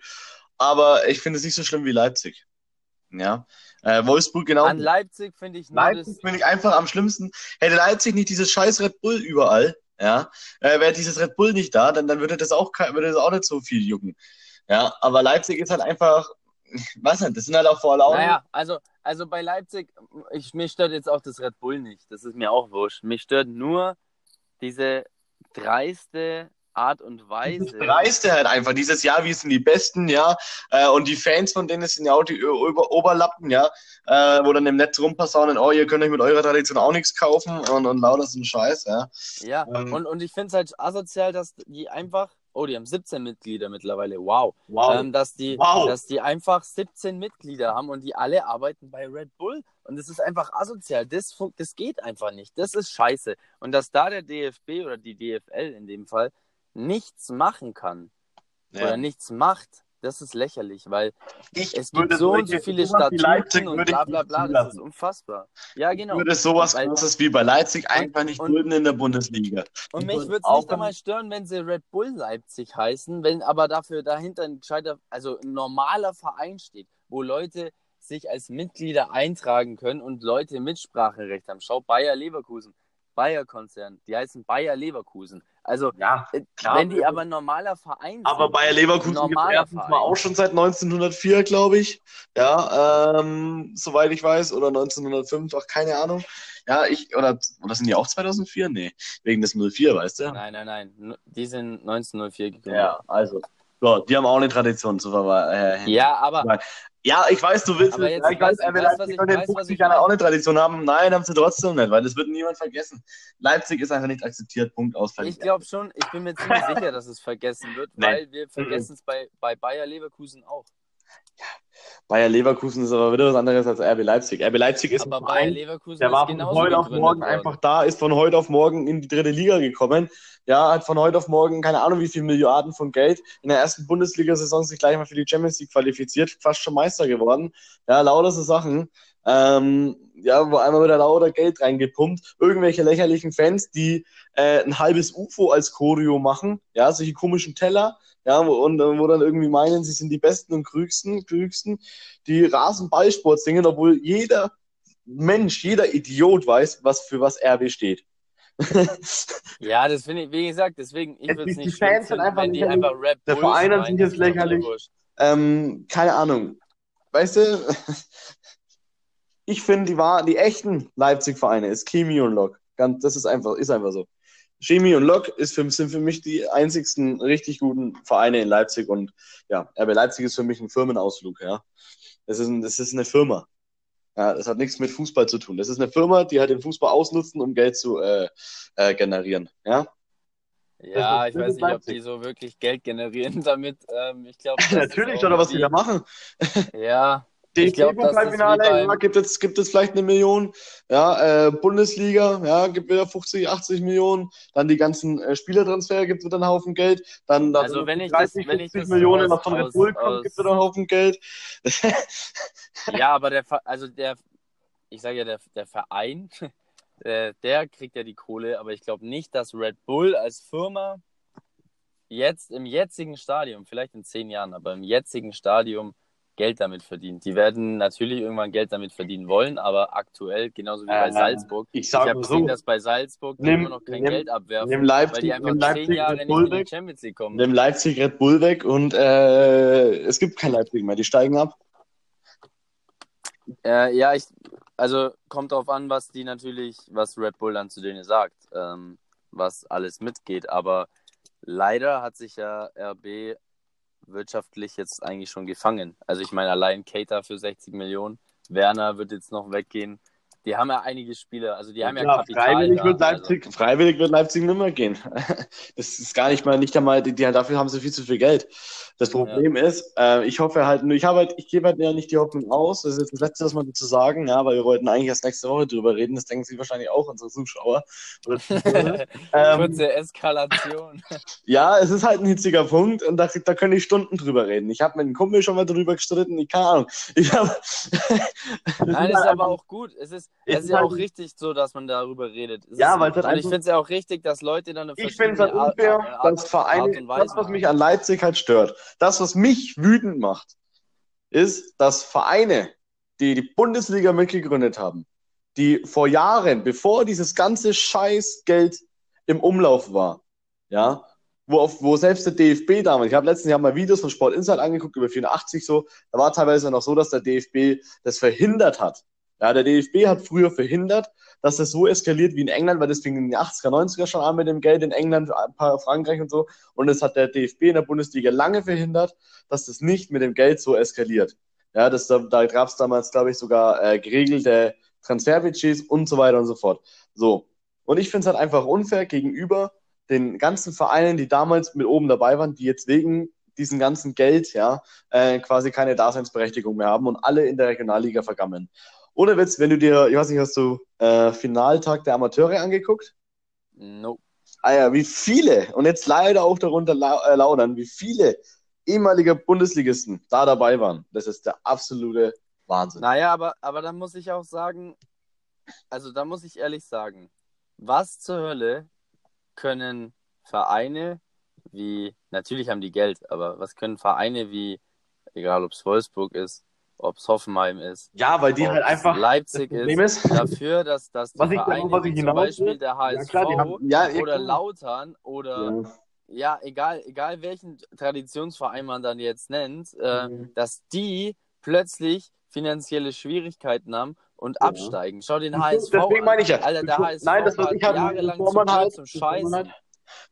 aber ich finde es nicht so schlimm wie Leipzig. Ja. Äh, Wolfsburg genau. An Leipzig finde ich nur Leipzig finde ich einfach am schlimmsten. Hätte Leipzig nicht dieses scheiß Red Bull überall, ja, äh, wäre dieses Red Bull nicht da, dann, dann würde das auch würde das auch nicht so viel jucken. Ja, aber Leipzig ist halt einfach, was nicht, das sind halt auch vor allem. Naja, also, also bei Leipzig, ich, mich stört jetzt auch das Red Bull nicht. Das ist mir auch wurscht. Mich stört nur diese dreiste Art und Das Weise. dreiste halt einfach. Dieses Jahr, wir sind die Besten, ja. Äh, und die Fans von denen sind ja auch die Ober Oberlappen, ja. Äh, wo dann im Netz rumpassaunen, oh, ihr könnt euch mit eurer Tradition auch nichts kaufen und, und lauter so ein Scheiß, ja. Ja, Ähm. und, und ich finde es halt asozial, dass die einfach, oh, die haben 17 Mitglieder mittlerweile, wow. Wow. Ähm, dass, die, Wow. dass die einfach 17 Mitglieder haben und die alle arbeiten bei Red Bull. Und das ist einfach asozial. Das, das geht einfach nicht. Das ist scheiße. Und dass da der DFB oder die DFL in dem Fall nichts machen kann ja. oder nichts macht, das ist lächerlich, weil Ich es gibt so und so viele Statuten und ich bla bla bla. Das ist unfassbar. Ja, Ich genau. würde sowas Weil- Großes wie bei Leipzig einfach nicht und- dulden in der Bundesliga. Und mich würde es nicht einmal stören, wenn sie Red Bull Leipzig heißen, wenn aber dafür dahinter ein gescheiter, also ein normaler Verein steht, wo Leute sich als Mitglieder eintragen können und Leute Mitspracherecht haben. Schau, Bayer Leverkusen, Bayer Konzern, die heißen Bayer Leverkusen. Also, Ja, äh, klar. wenn die aber ein normaler Verein Aber sind, Bayer Leverkusen gibt mal auch schon seit 1904, glaube ich. Ja, ähm, soweit ich weiß, oder 1905, ach, keine Ahnung. Ja, ich, oder, oder sind die auch 2004? Nee, wegen des 04, weißt du? nein, nein, nein, die sind 1904 gegründet. Ja, also. So, die haben auch eine Tradition zu verweisen. Äh, Ja, aber Ja, ich weiß, du willst jetzt ich weiß, weißt, was Leipzig und den weißt, was 50 ich Jahre meine? auch eine Tradition haben. Nein, haben sie trotzdem nicht, weil das wird niemand vergessen. Leipzig ist einfach nicht akzeptiert. Punkt aus. Ich glaube schon, ich bin mir ziemlich sicher, dass es vergessen wird, weil wir vergessen es bei, bei Bayer Leverkusen auch. Bayer Leverkusen ist aber wieder was anderes als RB Leipzig. RB Leipzig ist Aber Verein, Leverkusen der war von heute auf morgen worden. einfach da, ist von heute auf morgen in die dritte Liga gekommen. Ja, hat von heute auf morgen keine Ahnung wie viel Milliarden von Geld in der ersten Bundesliga-Saison sich gleich mal für die Champions League qualifiziert, fast schon Meister geworden. Ja, lauter so Sachen. Ähm, ja, wo einmal wieder lauter Geld reingepumpt. Irgendwelche lächerlichen Fans, die äh, ein halbes UFO als Choreo machen. Ja, solche komischen Teller. Ja, wo, und äh, wo dann irgendwie meinen, sie sind die Besten und Klügsten, Klügsten, die Rasenballsport singen, obwohl jeder Mensch, jeder Idiot weiß, was für was RB steht. Ja, das finde ich, wie gesagt, deswegen, ich Es- würde es die nicht Fans schlimm sind finden, einfach wenn die einfach Red Der Verein an sich ist lächerlich. ähm, keine Ahnung. Weißt du, ich finde, die, wahr- die echten Leipzig-Vereine ist Chemie und Lok. Ganz, das ist einfach, ist einfach so. Chemie und Lok ist für, sind für mich die einzigsten richtig guten Vereine in Leipzig und ja, RB Leipzig ist für mich ein Firmenausflug, ja. Das ist, ein, das ist eine Firma. Ja, das hat nichts mit Fußball zu tun. Das ist eine Firma, die halt den Fußball ausnutzen, um Geld zu äh, äh, generieren. Ja, Ja, ich weiß nicht, ob Leipzig. die so wirklich Geld generieren damit. Ähm, ich glaube, natürlich, oder was die da machen. Ja, Ich DFB-Pokalfinale, ja, gibt es, gibt es vielleicht eine Million. Ja, äh, Bundesliga, ja, gibt wieder 50, 80 Millionen. Dann die ganzen äh, Spielertransfer gibt wieder einen Haufen Geld. Dann, dann Also wenn ich 30, das- wenn ich 50 das Millionen, was von Red Bull kommt, gibt wieder einen Haufen Geld. ja, aber der, also der, ich sage ja, der, der Verein, äh, der kriegt ja die Kohle, aber ich glaube nicht, dass Red Bull als Firma jetzt im jetzigen Stadium, vielleicht in zehn Jahren, aber im jetzigen Stadium Geld damit verdient. Die werden natürlich irgendwann Geld damit verdienen wollen, aber aktuell, genauso wie bei Äh, Salzburg, ich ich sag habe mal gesehen, so, dass bei Salzburg Nimm- immer noch kein nimm- Geld abwerfen, nimm weil Leipzig, die einfach nimm zehn Leipzig Jahre Red nicht Bull in die weg. Champions League kommen. Nimm Leipzig Red Bull weg und äh, es gibt kein Leipzig mehr. Die steigen ab. Äh, ja, ich, also kommt drauf an, was die natürlich, was Red Bull dann zu denen sagt. Ähm, was alles mitgeht. Aber leider hat sich ja RB wirtschaftlich jetzt eigentlich schon gefangen. Also ich meine, allein Cater für 60 Millionen, Werner wird jetzt noch weggehen. Die haben ja einige Spieler, also die haben ja, ja Kapital. Freiwillig, da, wird Leipzig, also. freiwillig wird Leipzig nicht mehr gehen. Das ist gar nicht mal, nicht einmal, die, die, dafür haben sie viel zu viel Geld. Das Problem ja. ist, äh, ich hoffe halt, ich habe halt, ich gebe halt ja nicht die Hoffnung aus, das ist jetzt das Letzte, was man dazu sagen, ja, weil wir wollten eigentlich erst nächste Woche drüber reden, das denken sich wahrscheinlich auch unsere Zuschauer. ähm, Kurze Eskalation. ja, es ist halt ein hitziger Punkt und da, da können ich Stunden drüber reden. Ich habe mit einem Kumpel schon mal drüber gestritten, ich keine Ahnung. Ich hab, Nein, ist aber auch gut. Es ist, es ist ja auch richtig so, dass man darüber redet. Es ja, weil es halt ich finde es ja auch richtig, dass Leute dann eine Ich finde es halt unfair, Art, dass Vereine, das, was mich an Leipzig halt stört, das, was mich wütend macht, ist, dass Vereine, die die Bundesliga mitgegründet haben, die vor Jahren, bevor dieses ganze Scheißgeld im Umlauf war, ja, wo, auf, wo selbst der DFB damals, ich habe letztens Jahr mal Videos von Sport Insight angeguckt, über 84 so, da war teilweise noch so, dass der DFB das verhindert hat. Ja, der DFB hat früher verhindert, dass das so eskaliert wie in England, weil das fing in den 80er, 90er schon an mit dem Geld in England, Frankreich und so. Und es hat der DFB in der Bundesliga lange verhindert, dass das nicht mit dem Geld so eskaliert. Ja, das, da, gab es damals, glaube ich, sogar äh, geregelte Transferbudgets und so weiter und so fort. So. Und ich finde es halt einfach unfair gegenüber den ganzen Vereinen, die damals mit oben dabei waren, die jetzt wegen diesem ganzen Geld ja äh, quasi keine Daseinsberechtigung mehr haben und alle in der Regionalliga vergammeln. Ohne Witz, wenn du dir, ich weiß nicht, hast du äh, Finaltag der Amateure angeguckt? Nope. Ah ja, wie viele, und jetzt leider auch darunter lau äh, laudern, wie viele ehemalige Bundesligisten da dabei waren. Das ist der absolute Wahnsinn. Naja, aber, aber da muss ich auch sagen, also da muss ich ehrlich sagen, was zur Hölle können Vereine wie, natürlich haben die Geld, aber was können Vereine wie, egal ob es Wolfsburg ist, ob es Hoffenheim ist, ja, weil die halt einfach Leipzig ist, ist, dafür, dass, dass die was Vereine ich, was ich zum Beispiel der HSV ja, klar, haben, ja, oder Lautern oder ja. egal, egal welchen Traditionsverein man dann jetzt nennt, äh, mhm. dass die plötzlich finanzielle Schwierigkeiten haben und absteigen. Schau den HSV Deswegen meine ich ja. Alter, der HSV Nein, das was ich halt, jahrelang bevor man halt, zum Scheißen. Halt,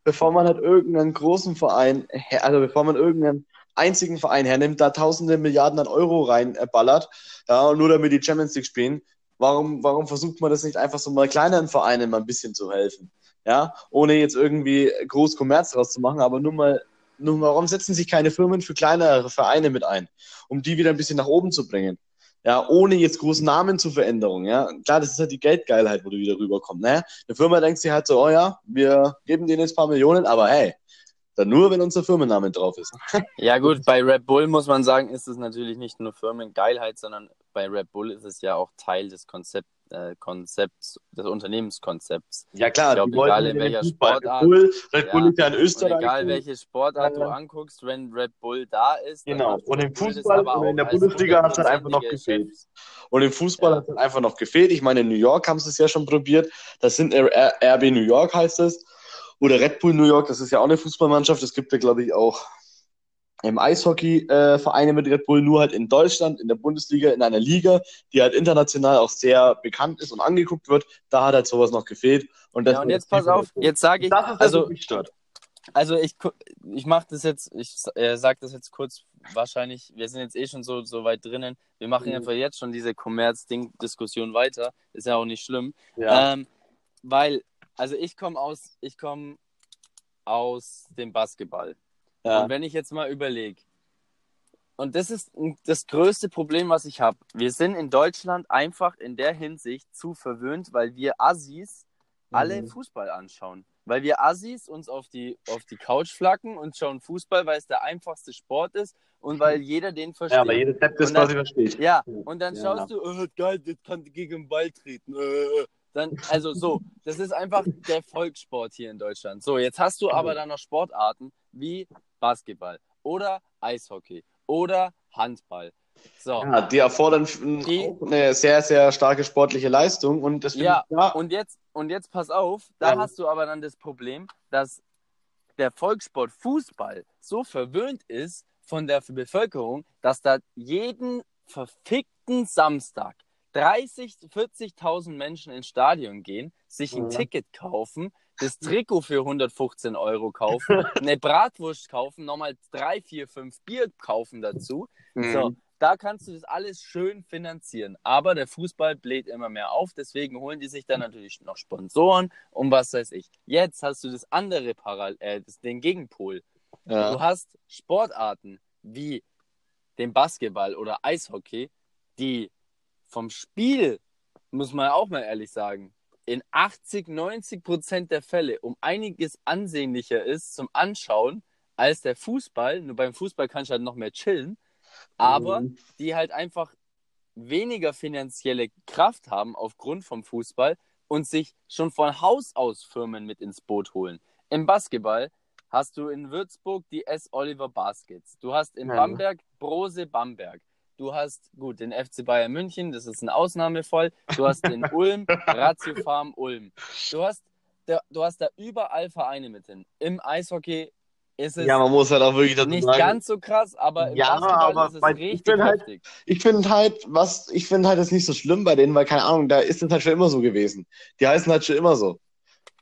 bevor man halt irgendeinen großen Verein, also bevor man irgendeinen einzigen Verein hernimmt, da tausende Milliarden an Euro reinballert, ja, nur damit die Champions League spielen, warum, warum versucht man das nicht einfach so mal kleineren Vereinen mal ein bisschen zu helfen? Ja, ohne jetzt irgendwie groß Kommerz draus zu machen, aber nur mal, nur warum setzen sich keine Firmen für kleinere Vereine mit ein, um die wieder ein bisschen nach oben zu bringen? Ja, ohne jetzt großen Namen zu Veränderung, ja. Klar, das ist halt die Geldgeilheit, wo du wieder rüberkommst, ne? Eine Firma denkt sich halt so, oh ja, wir geben denen jetzt ein paar Millionen, aber hey, dann nur, wenn unser Firmenname drauf ist. Ja, gut, bei Red Bull muss man sagen, ist es natürlich nicht nur Firmengeilheit, sondern bei Red Bull ist es ja auch Teil des Konzept, äh, Konzepts, des Unternehmenskonzepts. Ja, klar, ich glaube, egal in welcher Sportart. Red Bull, Red Bull ja, ist ja in Österreich. egal welche Sportart du anguckst, wenn Red Bull da ist. Genau, und im Fußball und in der Bundesliga hat es halt einfach noch gefehlt. Und im Fußball ja. hat es halt einfach noch gefehlt. Ich meine, in New York haben sie es ja schon probiert. Das sind RB New York heißt es. Oder Red Bull New York, das ist ja auch eine Fußballmannschaft. Es gibt ja, glaube ich, auch im Eishockey äh, Vereine mit Red Bull, nur halt in Deutschland, in der Bundesliga, in einer Liga, die halt international auch sehr bekannt ist und angeguckt wird. Da hat halt sowas noch gefehlt. Und, ja, und jetzt pass auf, jetzt sage ich, das ist also, das, stört. also ich, ich mache das jetzt, ich äh, sage das jetzt kurz, wahrscheinlich, wir sind jetzt eh schon so, so weit drinnen, wir machen mhm. einfach jetzt schon diese Kommerz-Ding-Diskussion weiter, ist ja auch nicht schlimm, ja. ähm, weil also ich komme aus, ich komme aus dem Basketball. Ja. Und wenn ich jetzt mal überlege, und das ist das größte Problem, was ich habe. Wir sind in Deutschland einfach in der Hinsicht zu verwöhnt, weil wir Assis alle mhm. Fußball anschauen. Weil wir Assis uns auf die, auf die Couch flacken und schauen Fußball, weil es der einfachste Sport ist und weil jeder den versteht. Ja, weil jeder Depp das quasi versteht. Ja, und dann ja. schaust du, oh, geil, das kann gegen den Ball treten. Äh. Dann, also so, das ist einfach der Volkssport hier in Deutschland. So, jetzt hast du aber dann noch Sportarten wie Basketball oder Eishockey oder Handball. So. Ja, die erfordern die, eine sehr, sehr starke sportliche Leistung. Und das ja, ich, ja, und jetzt, und jetzt pass auf, da ja. hast du aber dann das Problem, dass der Volkssport Fußball so verwöhnt ist von der Bevölkerung, dass da jeden verfickten Samstag 30, 40.000 Menschen ins Stadion gehen, sich ein Mhm. Ticket kaufen, das Trikot für 115 Euro kaufen, eine Bratwurst kaufen, nochmal drei, vier, fünf Bier kaufen dazu. Mhm. So, da kannst du das alles schön finanzieren. Aber der Fußball bläht immer mehr auf, deswegen holen die sich dann natürlich noch Sponsoren und was weiß ich. Jetzt hast du das andere Paral äh, das, den Gegenpol. Ja. Du hast Sportarten wie den Basketball oder Eishockey, die vom Spiel, muss man auch mal ehrlich sagen, in 80, 90 Prozent der Fälle um einiges ansehnlicher ist zum Anschauen als der Fußball. Nur beim Fußball kannst du halt noch mehr chillen, aber Mhm. die halt einfach weniger finanzielle Kraft haben aufgrund vom Fußball und sich schon von Haus aus Firmen mit ins Boot holen. Im Basketball hast du in Würzburg die S. Oliver Baskets. Du hast in Ja. Bamberg Brose Bamberg. Du hast, gut, den FC Bayern München, das ist ein Ausnahmefall. Du hast in Ulm Ratio Farm Ulm. Du hast, da, du hast da überall Vereine mit hin. Im Eishockey ist es Ja, man muss halt auch wirklich dazu nicht sagen. ganz so krass, aber im Ja, Basketball aber ist es ich richtig bin halt- heftig. Ich finde halt, was, ich finde halt das nicht so schlimm bei denen, weil keine Ahnung, da ist es halt schon immer so gewesen. Die heißen halt schon immer so.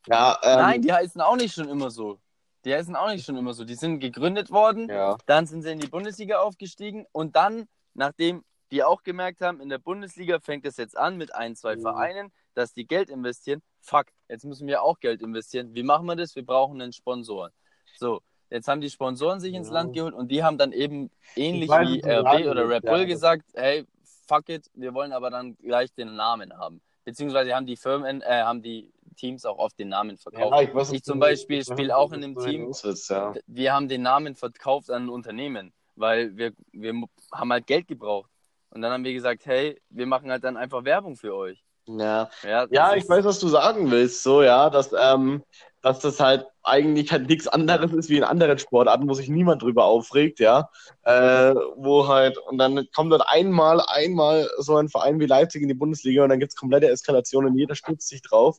Ja, ähm, Nein, die heißen auch nicht schon immer so. Die heißen auch nicht schon immer so. Die sind gegründet worden, ja. dann sind sie in die Bundesliga aufgestiegen und dann, nachdem die auch gemerkt haben, in der Bundesliga fängt es jetzt an mit ein, zwei Mhm. Vereinen, dass die Geld investieren. Fuck, jetzt müssen wir auch Geld investieren. Wie machen wir das? Wir brauchen einen Sponsor. So, jetzt haben die Sponsoren sich ins Ja. Land geholt und die haben dann eben ähnlich Ich weiß, wie RB oder Red Bull ja. gesagt, hey, fuck it, wir wollen aber dann gleich den Namen haben. Beziehungsweise haben die Firmen, äh, haben die Teams auch oft den Namen verkauft. Ja, ich, weiß, Ich zum Beispiel spiele auch in einem Team. ja. Wir haben den Namen verkauft an ein Unternehmen, weil wir, wir haben halt Geld gebraucht. Und dann haben wir gesagt, hey, wir machen halt dann einfach Werbung für euch. Ja. Ja, Ja, ist- ich weiß, was du sagen willst, so, ja, dass, ähm, dass das halt eigentlich halt nichts anderes ist wie in anderen Sportarten, wo sich niemand drüber aufregt, ja, äh, wo halt, und dann kommt dann einmal, einmal so ein Verein wie Leipzig in die Bundesliga und dann gibt's komplette Eskalationen und jeder stützt sich drauf,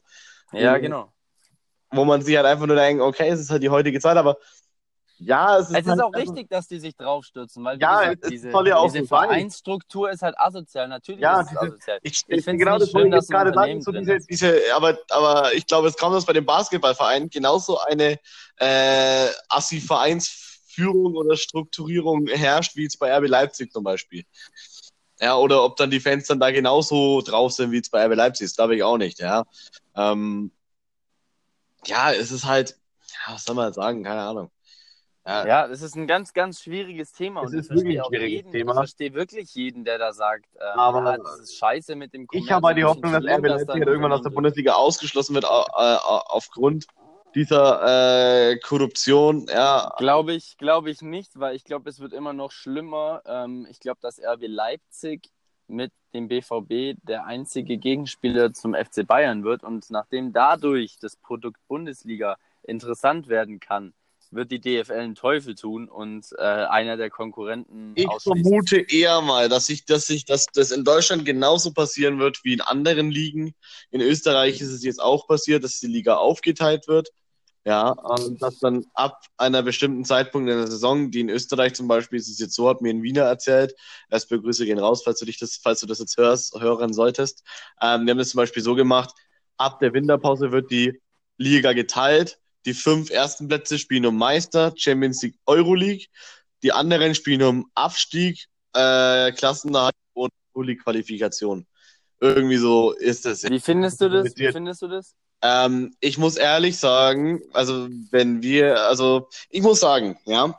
Ja, Mhm. genau. wo man sich halt einfach nur denkt, okay, es ist halt die heutige Zeit, aber ja, es ist Es ist halt auch einfach- richtig, dass die sich draufstürzen, weil Ja, gesagt, es diese, auch diese. Vereinsstruktur ist halt asozial. Natürlich Ja, ist es asozial. Ich, Ich ich find's genau das ich dass gerade sagen. So diese, diese, aber, aber ich glaube, es kam das bei dem Basketballverein genauso eine äh, Assi-Vereinsführung oder Strukturierung herrscht, wie jetzt bei RB Leipzig zum Beispiel. Ja, oder ob dann die Fans dann da genauso drauf sind, wie es bei RB Leipzig ist, glaube ich auch nicht, ja. Ähm, ja, es ist halt, ja, was soll man sagen, keine Ahnung. Ja, Ja, das ist ein ganz, ganz schwieriges Thema. Es und ist wirklich ein schwieriges jeden, Thema. Ich verstehe wirklich jeden, der da sagt, ähm, Aber ja, das ist scheiße mit dem Ich habe halt die Hoffnung, dass RB Leipzig irgendwann aus der Bundesliga ausgeschlossen wird, äh, aufgrund dieser äh, Korruption. Ja, Glaube ich, glaube ich nicht, weil ich glaube, es wird immer noch schlimmer. Ähm, ich glaube, dass RB Leipzig mit dem BVB der einzige Gegenspieler zum FC Bayern wird und nachdem dadurch das Produkt Bundesliga interessant werden kann, wird die DFL einen Teufel tun und äh, einer der Konkurrenten ich vermute eher mal, dass sich, dass sich, dass das in Deutschland genauso passieren wird wie in anderen Ligen. In Österreich ist es jetzt auch passiert, dass die Liga aufgeteilt wird. Ja, und dass dann ab einer bestimmten Zeitpunkt in der Saison, die in Österreich zum Beispiel ist es jetzt so, hat mir in Wiener erzählt, erst Grüße gehen raus, falls du dich das, falls du das jetzt hörst, hören solltest. Ähm, wir haben das zum Beispiel so gemacht, ab der Winterpause wird die Liga geteilt. Die fünf ersten Plätze spielen um Meister, Champions League, Euroleague. Die anderen spielen um Abstieg, äh, Klassenerhalt und Euroleague-Qualifikation. Irgendwie so ist es. Wie findest du das? Wie findest du das? Ähm, ich muss ehrlich sagen, also wenn wir, also ich muss sagen, ja,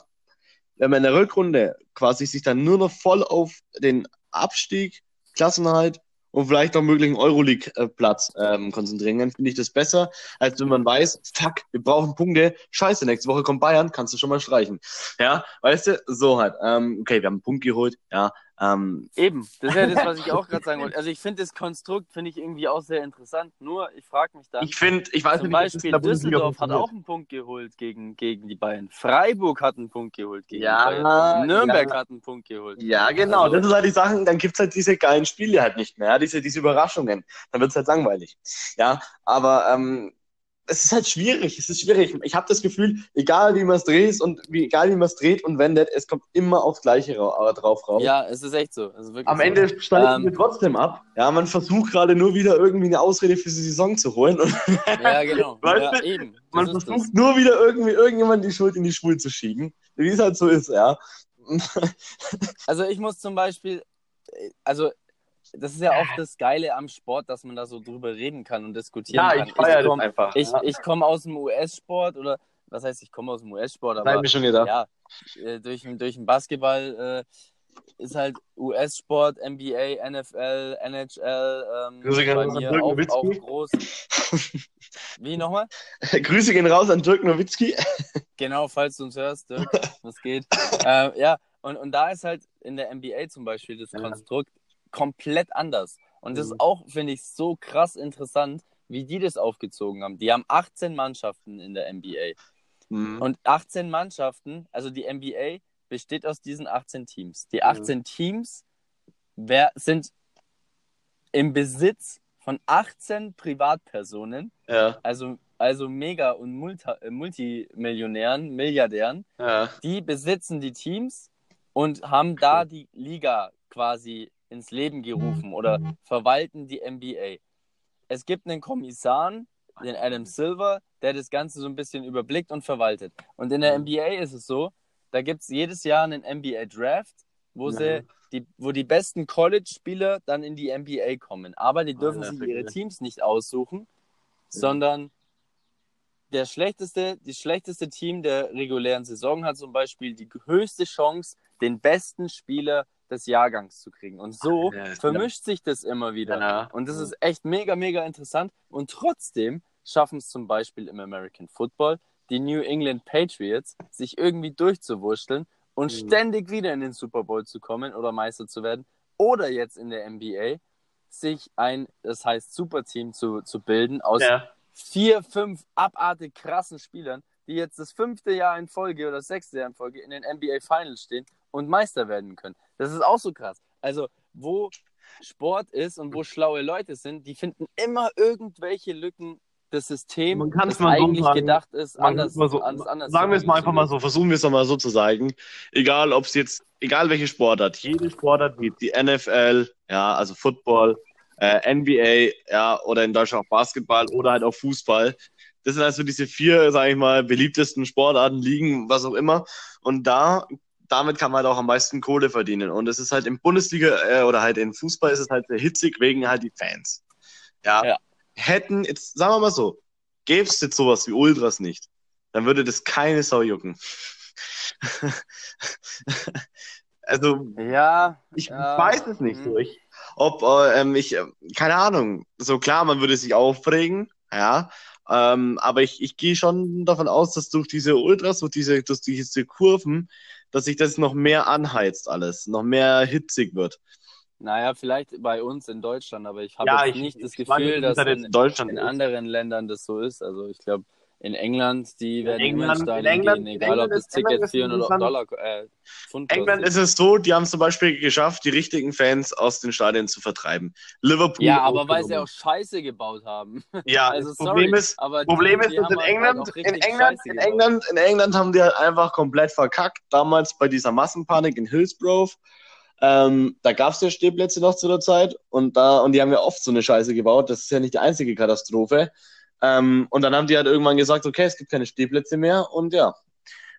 wenn man in der Rückrunde quasi sich dann nur noch voll auf den Abstieg, Klassenhalt und vielleicht noch möglichen Euroleague-Platz ähm, konzentrieren kann, finde ich das besser, als wenn man weiß, fuck, wir brauchen Punkte, scheiße, nächste Woche kommt Bayern, kannst du schon mal streichen. Ja, weißt du, so halt. Ähm, okay, wir haben einen Punkt geholt, ja. Ähm, Eben, das ist ja das, was ich auch gerade sagen wollte. Also ich finde das Konstrukt, finde ich irgendwie auch sehr interessant. Nur, ich frage mich dann, ich finde, ich weiß zum nicht, Beispiel Düsseldorf hat auch einen Punkt geholt gegen, gegen die Bayern. Freiburg hat einen Punkt geholt gegen Ja, die Bayern. Nürnberg ja. hat einen Punkt geholt. Ja, genau. Also- das ist halt die Sachen, dann gibt's halt diese geilen Spiele halt nicht mehr, diese, diese Überraschungen. Dann wird's halt langweilig. Ja, aber ähm, es ist halt schwierig. Es ist schwierig. Ich habe das Gefühl, egal wie man es dreht und wie, egal wie man es dreht und wendet, es kommt immer aufs Gleiche ra drauf raus. Ja, es ist echt so. Ist Am so. Ende steigen ähm, wir trotzdem ab. Ja, man versucht gerade nur wieder irgendwie eine Ausrede für die Saison zu holen. ja, genau. ja, eben. man versucht das. nur wieder irgendwie irgendjemand die Schuld in die Schule zu schieben. Wie es halt so ist, ja. also ich muss zum Beispiel, also das ist ja auch das Geile am Sport, dass man da so drüber reden kann und diskutieren ja, kann. Ich feiere das einfach. Ich, ja. ich komme aus dem US-Sport oder was heißt, ich komme aus dem US-Sport, aber mir schon gedacht. ja, äh, durch, durch den Basketball äh, ist halt US-Sport, NBA, NFL, NHL ähm, Grüße gehen bei raus mir an auch, Dirk auch groß. Wie nochmal? Grüße gehen raus an Dirk Nowitzki. Genau, falls du uns hörst, Dirk, was geht. äh, ja, und, und da ist halt in der NBA zum Beispiel das ja. Konstrukt, komplett anders. Und das ist mhm. auch, finde ich, so krass interessant, wie die das aufgezogen haben. Die haben 18 Mannschaften in der NBA. Mhm. Und 18 Mannschaften, also die NBA besteht aus diesen 18 Teams. Die 18 mhm. Teams wer, sind im Besitz von 18 Privatpersonen, ja. also, also Mega- und Multi äh, Multimillionären, Milliardären, ja. die besitzen die Teams und haben da die Liga quasi ins Leben gerufen oder verwalten die NBA. Es gibt einen Kommissar, den Adam Silver, der das Ganze so ein bisschen überblickt und verwaltet. Und in der NBA ist es so, da gibt es jedes Jahr einen NBA Draft, wo sie die, wo die besten College-Spieler dann in die NBA kommen. Aber die dürfen sich ihre Teams nicht aussuchen, sondern der schlechteste, die schlechteste Team der regulären Saison hat zum Beispiel die höchste Chance, den besten Spieler des Jahrgangs zu kriegen. Und so ja, vermischt sich das immer wieder. Ja. Und das ist echt mega, mega interessant. Und trotzdem schaffen es zum Beispiel im American Football die New England Patriots, sich irgendwie durchzuwurschteln und mhm. ständig wieder in den Super Bowl zu kommen oder Meister zu werden. Oder jetzt in der NBA sich ein, das heißt Superteam zu, zu bilden aus ja. vier, fünf abartig krassen Spielern, die jetzt das fünfte Jahr in Folge oder das sechste Jahr in Folge in den NBA Finals stehen und Meister werden können. Das ist auch so krass. Also, wo Sport ist und wo schlaue Leute sind, die finden immer irgendwelche Lücken des Systems, man kann das mal eigentlich so sagen, gedacht ist, anders, so, anders, anders Sagen wir es mal einfach mal so, versuchen wir es mal so zu sagen. Egal, ob es jetzt, egal welche Sportart, jede Sportart wie die NFL, ja, also Football, äh, NBA, ja, oder in Deutschland auch Basketball oder halt auch Fußball. Das sind also diese vier, sage ich mal, beliebtesten Sportarten, Ligen, was auch immer. Und da damit kann man halt auch am meisten Kohle verdienen. Und es ist halt im Bundesliga äh, oder halt in Fußball ist es halt sehr hitzig wegen halt die Fans. Ja. ja. Hätten, jetzt sagen wir mal so, gäbe es jetzt sowas wie Ultras nicht, dann würde das keine Sau jucken. also, ja, ich ja, weiß es nicht so. Mhm. Ich, ob, äh, ähm, ich, äh, keine Ahnung, so klar, man würde sich aufregen, ja, ähm, aber ich, ich gehe schon davon aus, dass durch diese Ultras, durch diese, durch diese Kurven, dass sich das noch mehr anheizt alles, noch mehr hitzig wird. Naja, vielleicht bei uns in Deutschland, aber ich habe ja, nicht das ich Gefühl, dass in, in, in anderen Ländern das so ist. Also ich glaube, in England, die werden England, immer in England, gehen, egal ob das Ticket 400 Dollar äh, Pfund England ist es so, die haben es zum Beispiel geschafft, die richtigen Fans aus den Stadien zu vertreiben. Liverpool. Ja, aber weil sie auch Scheiße gebaut haben. Ja, also, das Problem sorry, ist, aber Problem die, ist, dass in halt England, in England, in England, in England haben die halt einfach komplett verkackt. Damals bei dieser Massenpanik in Hillsgrove. Ähm, da gab es ja Stehplätze noch zu der Zeit und da und die haben ja oft so eine Scheiße gebaut. Das ist ja nicht die einzige Katastrophe. Ähm, und dann haben die halt irgendwann gesagt, okay, es gibt keine Stehplätze mehr und ja.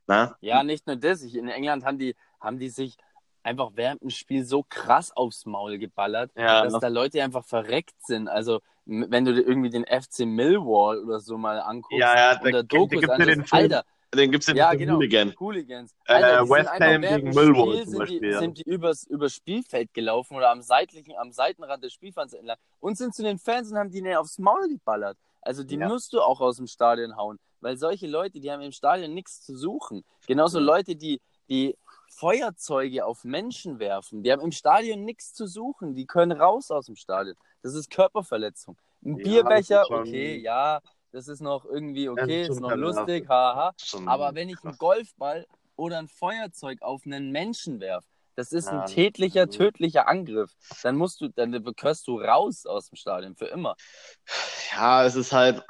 Na? Ja, nicht nur das. in England haben die, haben die sich einfach während dem Spiel so krass aufs Maul geballert, ja, dass noch. da Leute einfach verreckt sind. Also, wenn du dir irgendwie den FC Millwall oder so mal anguckst, ja, ja, oder Dokus anschaust, den Alter, den gibt es ja, genau, Hooligan. Hooligans. Äh, Alter, äh, West Ham gegen Millwall zum Beispiel. Sind die, ja. sind die übers, übers Spielfeld gelaufen oder am seitlichen, am Seitenrand des Spielfelds entlang und sind zu den Fans und haben die aufs Maul geballert. Also die ja. musst du auch aus dem Stadion hauen, weil solche Leute, die haben im Stadion nichts zu suchen. Genauso Leute, die, die Feuerzeuge auf Menschen werfen, die haben im Stadion nichts zu suchen, die können raus aus dem Stadion. Das ist Körperverletzung. Ein ja, Bierbecher, schon... okay, ja, das ist noch irgendwie okay, ist noch lustig, haha. Aber wenn ich einen Golfball oder ein Feuerzeug auf einen Menschen werfe, das ist ein tätlicher, tödlicher Angriff. Dann musst du, dann gehörst du raus aus dem Stadion für immer. Ja, es ist halt,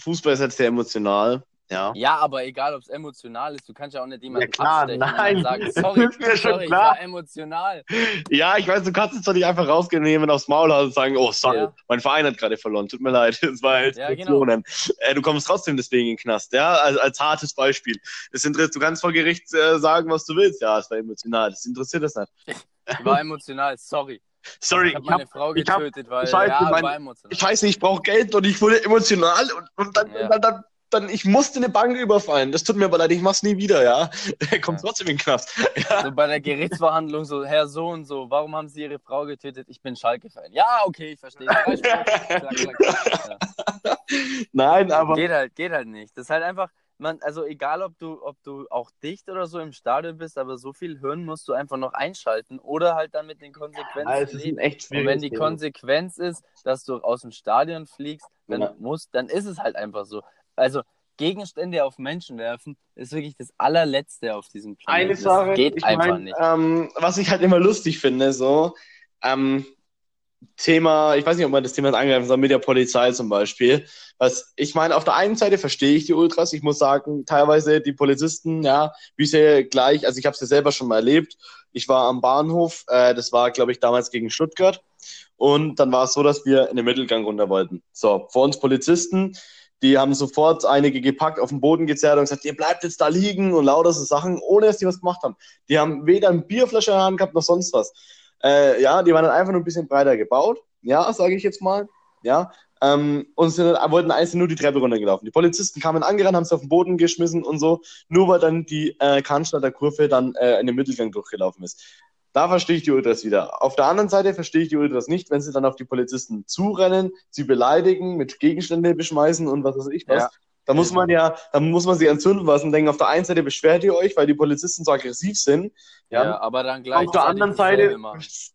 Fußball ist halt sehr emotional. Ja. Ja, aber egal, ob es emotional ist, du kannst ja auch nicht jemanden Ja, klar, nein. und sagen, sorry, ist mir schon sorry, klar. ich war emotional. Ja, ich weiß, du kannst jetzt doch nicht einfach rausgehen und jemanden aufs Maul und sagen, oh, sorry, Ja. mein Verein hat gerade verloren, tut mir leid, es war halt Ja, genau. Äh, Du kommst trotzdem deswegen in den Knast, ja, als, als hartes Beispiel. Das interessiert, du kannst vor Gericht äh, sagen, was du willst. Ja, es war emotional, das interessiert das nicht. Ich war emotional, sorry. Sorry, Ich habe ich hab meine Frau ich hab- getötet, weil Scheiße, ja, mein- war emotional. Scheiße, ich brauche Geld und ich wurde emotional und, und dann, Ja. dann, dann, dann, ich musste eine Bank überfallen. Das tut mir aber leid, ich mach's nie wieder, ja. Er kommt Ja. trotzdem in den Knast. Ja. So bei der Gerichtsverhandlung so, Herr so und so, warum haben Sie Ihre Frau getötet? Ich bin Schalke-Fan. Ja, okay, ich verstehe. Ja. Nein, aber Geht halt, geht halt nicht. Das ist halt einfach, man, also egal ob du, ob du auch dicht oder so im Stadion bist, aber so viel Hirn musst du einfach noch einschalten oder halt dann mit den Konsequenzen Ja, ist leben. ein echt Und wenn die Thema. Konsequenz ist, dass du aus dem Stadion fliegst, dann Ja. musst, dann ist es halt einfach so. Also Gegenstände auf Menschen werfen, ist wirklich das allerletzte auf diesem Planeten. Eine Sache, das geht ich einfach mein, nicht. Ähm, was ich halt immer lustig finde, so, ähm, Thema, ich weiß nicht, ob man das Thema angreifen soll, mit der Polizei zum Beispiel. Was, ich meine, auf der einen Seite verstehe ich die Ultras. Ich muss sagen, teilweise die Polizisten, ja, wie sie gleich, also ich habe es ja selber schon mal erlebt. Ich war am Bahnhof, äh, das war, glaube ich, damals gegen Stuttgart. Und dann war es so, dass wir in den Mittelgang runter wollten. So, vor uns Polizisten, die haben sofort einige gepackt, auf den Boden gezerrt und gesagt, ihr bleibt jetzt da liegen und lauter so Sachen, ohne dass die was gemacht haben. Die haben weder eine Bierflasche in der Hand gehabt noch sonst was. Äh, ja, die waren dann einfach nur ein bisschen breiter gebaut, ja, sage ich jetzt mal, ja, ähm, und dann, wollten einzeln nur die Treppe runtergelaufen. Die Polizisten kamen angerannt, haben sie auf den Boden geschmissen und so, nur weil dann die äh, Cannstatter Kurve dann äh, in den Mittelgang durchgelaufen ist. Da verstehe ich die Ultras wieder. Auf der anderen Seite verstehe ich die Ultras nicht, wenn sie dann auf die Polizisten zurennen, sie beleidigen, mit Gegenständen beschmeißen und was weiß ich was. Ja. Da muss man ja, da muss man sich entzünden lassen und denken, auf der einen Seite beschwert ihr euch, weil die Polizisten so aggressiv sind. Ja, aber dann gleich. Auf der anderen Seite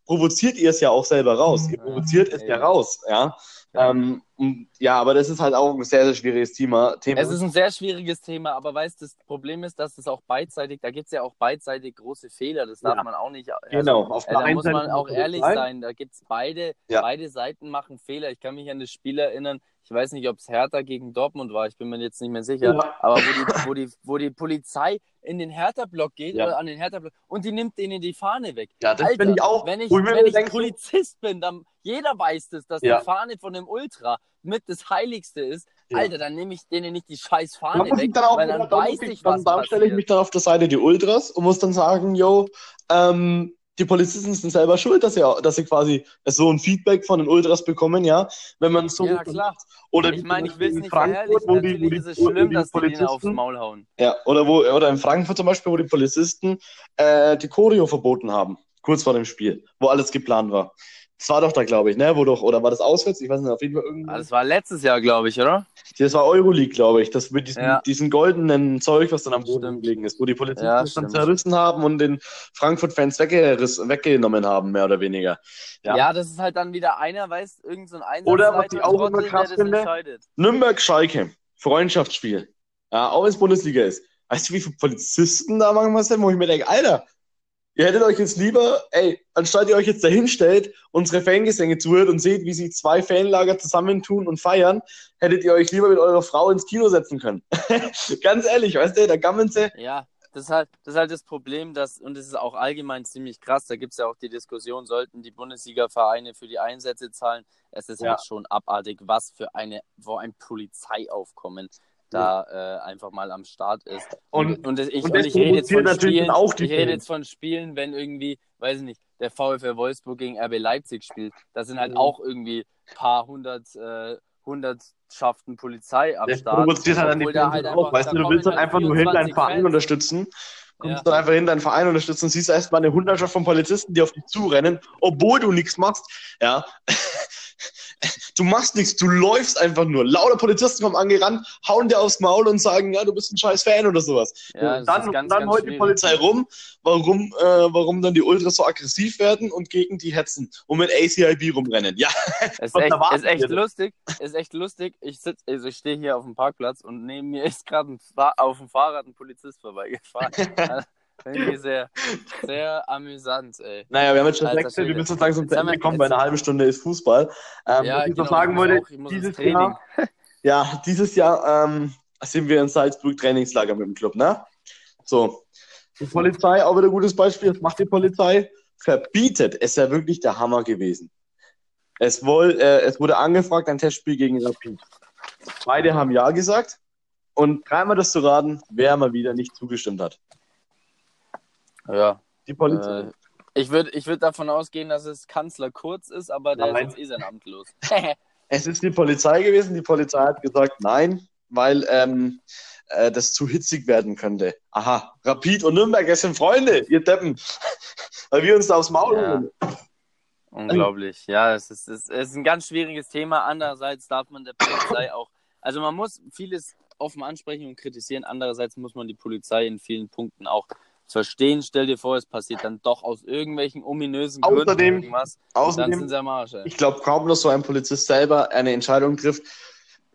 provoziert ihr es ja auch selber raus. Ihr provoziert es ja Ja. raus, ja. Ja. Ähm, und, ja, aber das ist halt auch ein sehr, sehr schwieriges Thema. Thema. Es ist ein sehr schwieriges Thema, aber weißt du, das Problem ist, dass es auch beidseitig, da gibt es ja auch beidseitig große Fehler, das darf Ja. man auch nicht. Also, genau. Auf äh, der da einen muss Seite man auch ehrlich Polizei. sein, da gibt es beide, Ja. beide Seiten machen Fehler. Ich kann mich an das Spiel erinnern, ich weiß nicht, ob es Hertha gegen Dortmund war, ich bin mir jetzt nicht mehr sicher, Ja. aber wo die, wo, die, wo die Polizei in den Hertha-Block geht, Ja. oder an den Hertha-Block, und die nimmt denen die Fahne weg. Ja, das Alter, finde ich auch. Wenn ich, wenn ich Polizist bin, dann jeder weiß das, dass Ja. die Fahne von dem Ultra mit das Heiligste ist. Ja. Alter, dann nehme ich denen nicht die scheiß Fahne ich weg, dann auch weil dann da muss weiß ich- ich, dann, was dann stelle ich mich dann auf der Seite die Ultras und muss dann sagen, yo, ähm, die Polizisten sind selber schuld, dass sie, dass sie quasi so ein Feedback von den Ultras bekommen, ja. Wenn man so Ja, klar. oder Ich meine, ich will es nicht Frankfurt, wo die, wo die, ist es schlimm, die dass die denen aufs Polizisten, Maul hauen. ja, oder wo, oder in Frankfurt zum Beispiel, wo die Polizisten äh, die Choreo verboten haben, kurz vor dem Spiel, wo alles geplant war. Das war doch da, glaube ich, ne? Wo doch, oder war das auswärts? Ich weiß nicht, auf jeden Fall irgendwie. Ah, Das war letztes Jahr, glaube ich, oder? Das war Euroleague, glaube ich. Das mit diesem, Ja. diesen goldenen Zeug, was dann am Boden gelegen ist, wo die Polizisten Ja, das dann zerrissen haben und den Frankfurt-Fans weggenommen haben, mehr oder weniger. Ja. Ja. das ist halt dann wieder einer, weiß, irgend so ein Einsatz Oder was ich auch immer krass das finde, entscheidet. Nürnberg-Schalke, Freundschaftsspiel. Ja, auch wenn es Bundesliga ist. Weißt du, wie viele Polizisten da manchmal sind, wo ich mir denke, Alter, ihr hättet euch jetzt lieber, ey, anstatt ihr euch jetzt dahin stellt, unsere Fangesänge zuhört und seht, wie sich zwei Fanlager zusammentun und feiern, hättet ihr euch lieber mit eurer Frau ins Kino setzen können. Ganz ehrlich, weißt du, da gammeln sie. Ja, das ist, halt, das ist halt das Problem, dass, und das ist auch allgemein ziemlich krass, da gibt es ja auch die Diskussion, sollten die Bundesliga-Vereine für die Einsätze zahlen. Es ist Ja. halt schon abartig, was für eine, wo ein Polizeiaufkommen da äh, einfach mal am Start ist. Und- und, das- ich, und und ich rede jetzt von Spielen, dann auch die ich rede Fans. jetzt von Spielen, wenn irgendwie, weiß ich nicht, der VfL Wolfsburg gegen RB Leipzig spielt. Da sind halt Mhm. auch irgendwie paar hundert, äh, Hundertschaften Polizei am Das Start. provoziert halt an die Fans halt auch. einfach- Weißt du, du willst halt halt einfach nur hin deinen 24 Verein Fans. unterstützen. Kommst Ja. dann einfach hin deinen Verein unterstützen, siehst erstmal eine Hundertschaft von Polizisten, die auf dich zurennen, obwohl du nichts machst. Ja. Du machst nichts, du läufst einfach nur. Lauter Polizisten kommen angerannt, hauen dir aufs Maul und sagen, ja, du bist ein scheiß Fan oder sowas. Ja, Und dann ganz, dann heult die. Polizei rum, warum, äh, warum dann die Ultras so aggressiv werden und gegen die hetzen und mit ACIB rumrennen. Ja, Ist echt, ist echt lustig. Ist echt lustig. Ich sitz, also ich stehe hier auf dem Parkplatz und neben mir ist gerade auf dem Fahrrad ein Polizist vorbeigefahren. Ich sehr, sehr amüsant, ey. naja, wir haben jetzt schon Wechsel, wir müssen jetzt langsam zu Ende kommen, bei jetzt- einer halben Stunde ist Fußball. Ähm, ja, was ich genau, noch sagen muss wollte, dieses. Jahr, Ja, dieses Jahr ähm, sind wir in Salzburg Trainingslager mit dem Club, ne? So. Die Polizei, auch wieder ein gutes Beispiel, was macht die Polizei? Verbietet. Es ist ja wirklich der Hammer gewesen. Es, wohl, äh, es wurde angefragt, ein Testspiel gegen Rapid. Beide haben Ja gesagt. Und dreimal das zu raten, wer mal wieder nicht zugestimmt hat. Ja. Die Polizei. Äh, ich würde ich würd davon ausgehen, dass es Kanzler Kurz ist, aber der Nein. ist jetzt eh sein Amt los. Es ist die Polizei gewesen. Die Polizei hat gesagt, nein, weil ähm, äh, das zu hitzig werden könnte. Aha, Rapid und Nürnberg, das sind Freunde, ihr Deppen. weil wir uns da aufs Maul Ja. holen. Unglaublich. Ja, es ist, es ist ein ganz schwieriges Thema. Andererseits darf man der Polizei auch, also man muss vieles offen ansprechen und kritisieren. Andererseits muss man die Polizei in vielen Punkten auch verstehen. Stell dir vor, es passiert dann doch aus irgendwelchen ominösen Gründen Außerdem- irgendwas. dann Außerdem, sind sie am Arsch. Ey. ich glaube kaum, dass so ein Polizist selber eine Entscheidung trifft.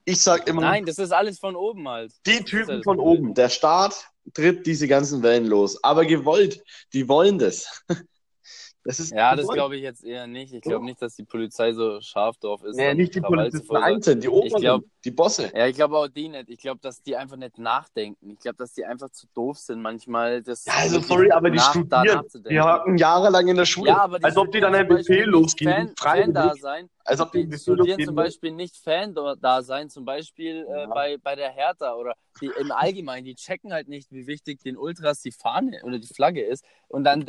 Ich sag immer, Nein, das ist alles von oben halt. die Typen von Problem. oben, der Staat tritt diese ganzen Wellen los. Aber gewollt, die wollen das. Das ist Ja, das glaube ich jetzt eher nicht. Ich glaube nicht, dass die Polizei so scharf drauf ist. Nee, nicht die Polizisten verursachen. einzeln, die Oberen, glaub- die Bosse. Ja, ich glaube auch die nicht. Ich glaube, dass die einfach nicht nachdenken. Ich glaube, dass die einfach zu doof sind, manchmal das. Ja, also sorry, aber die studieren. Die hatten jahrelang in der Schule. Ja, aber die als ob die dann ein Befehl losgeben, Fan, da sein. Als ob die Die studieren zum Beispiel nicht Fan da sein, zum Beispiel äh, bei, bei der Hertha oder die, im Allgemeinen, die checken halt nicht, wie wichtig den Ultras die Fahne oder die Flagge ist. Und dann,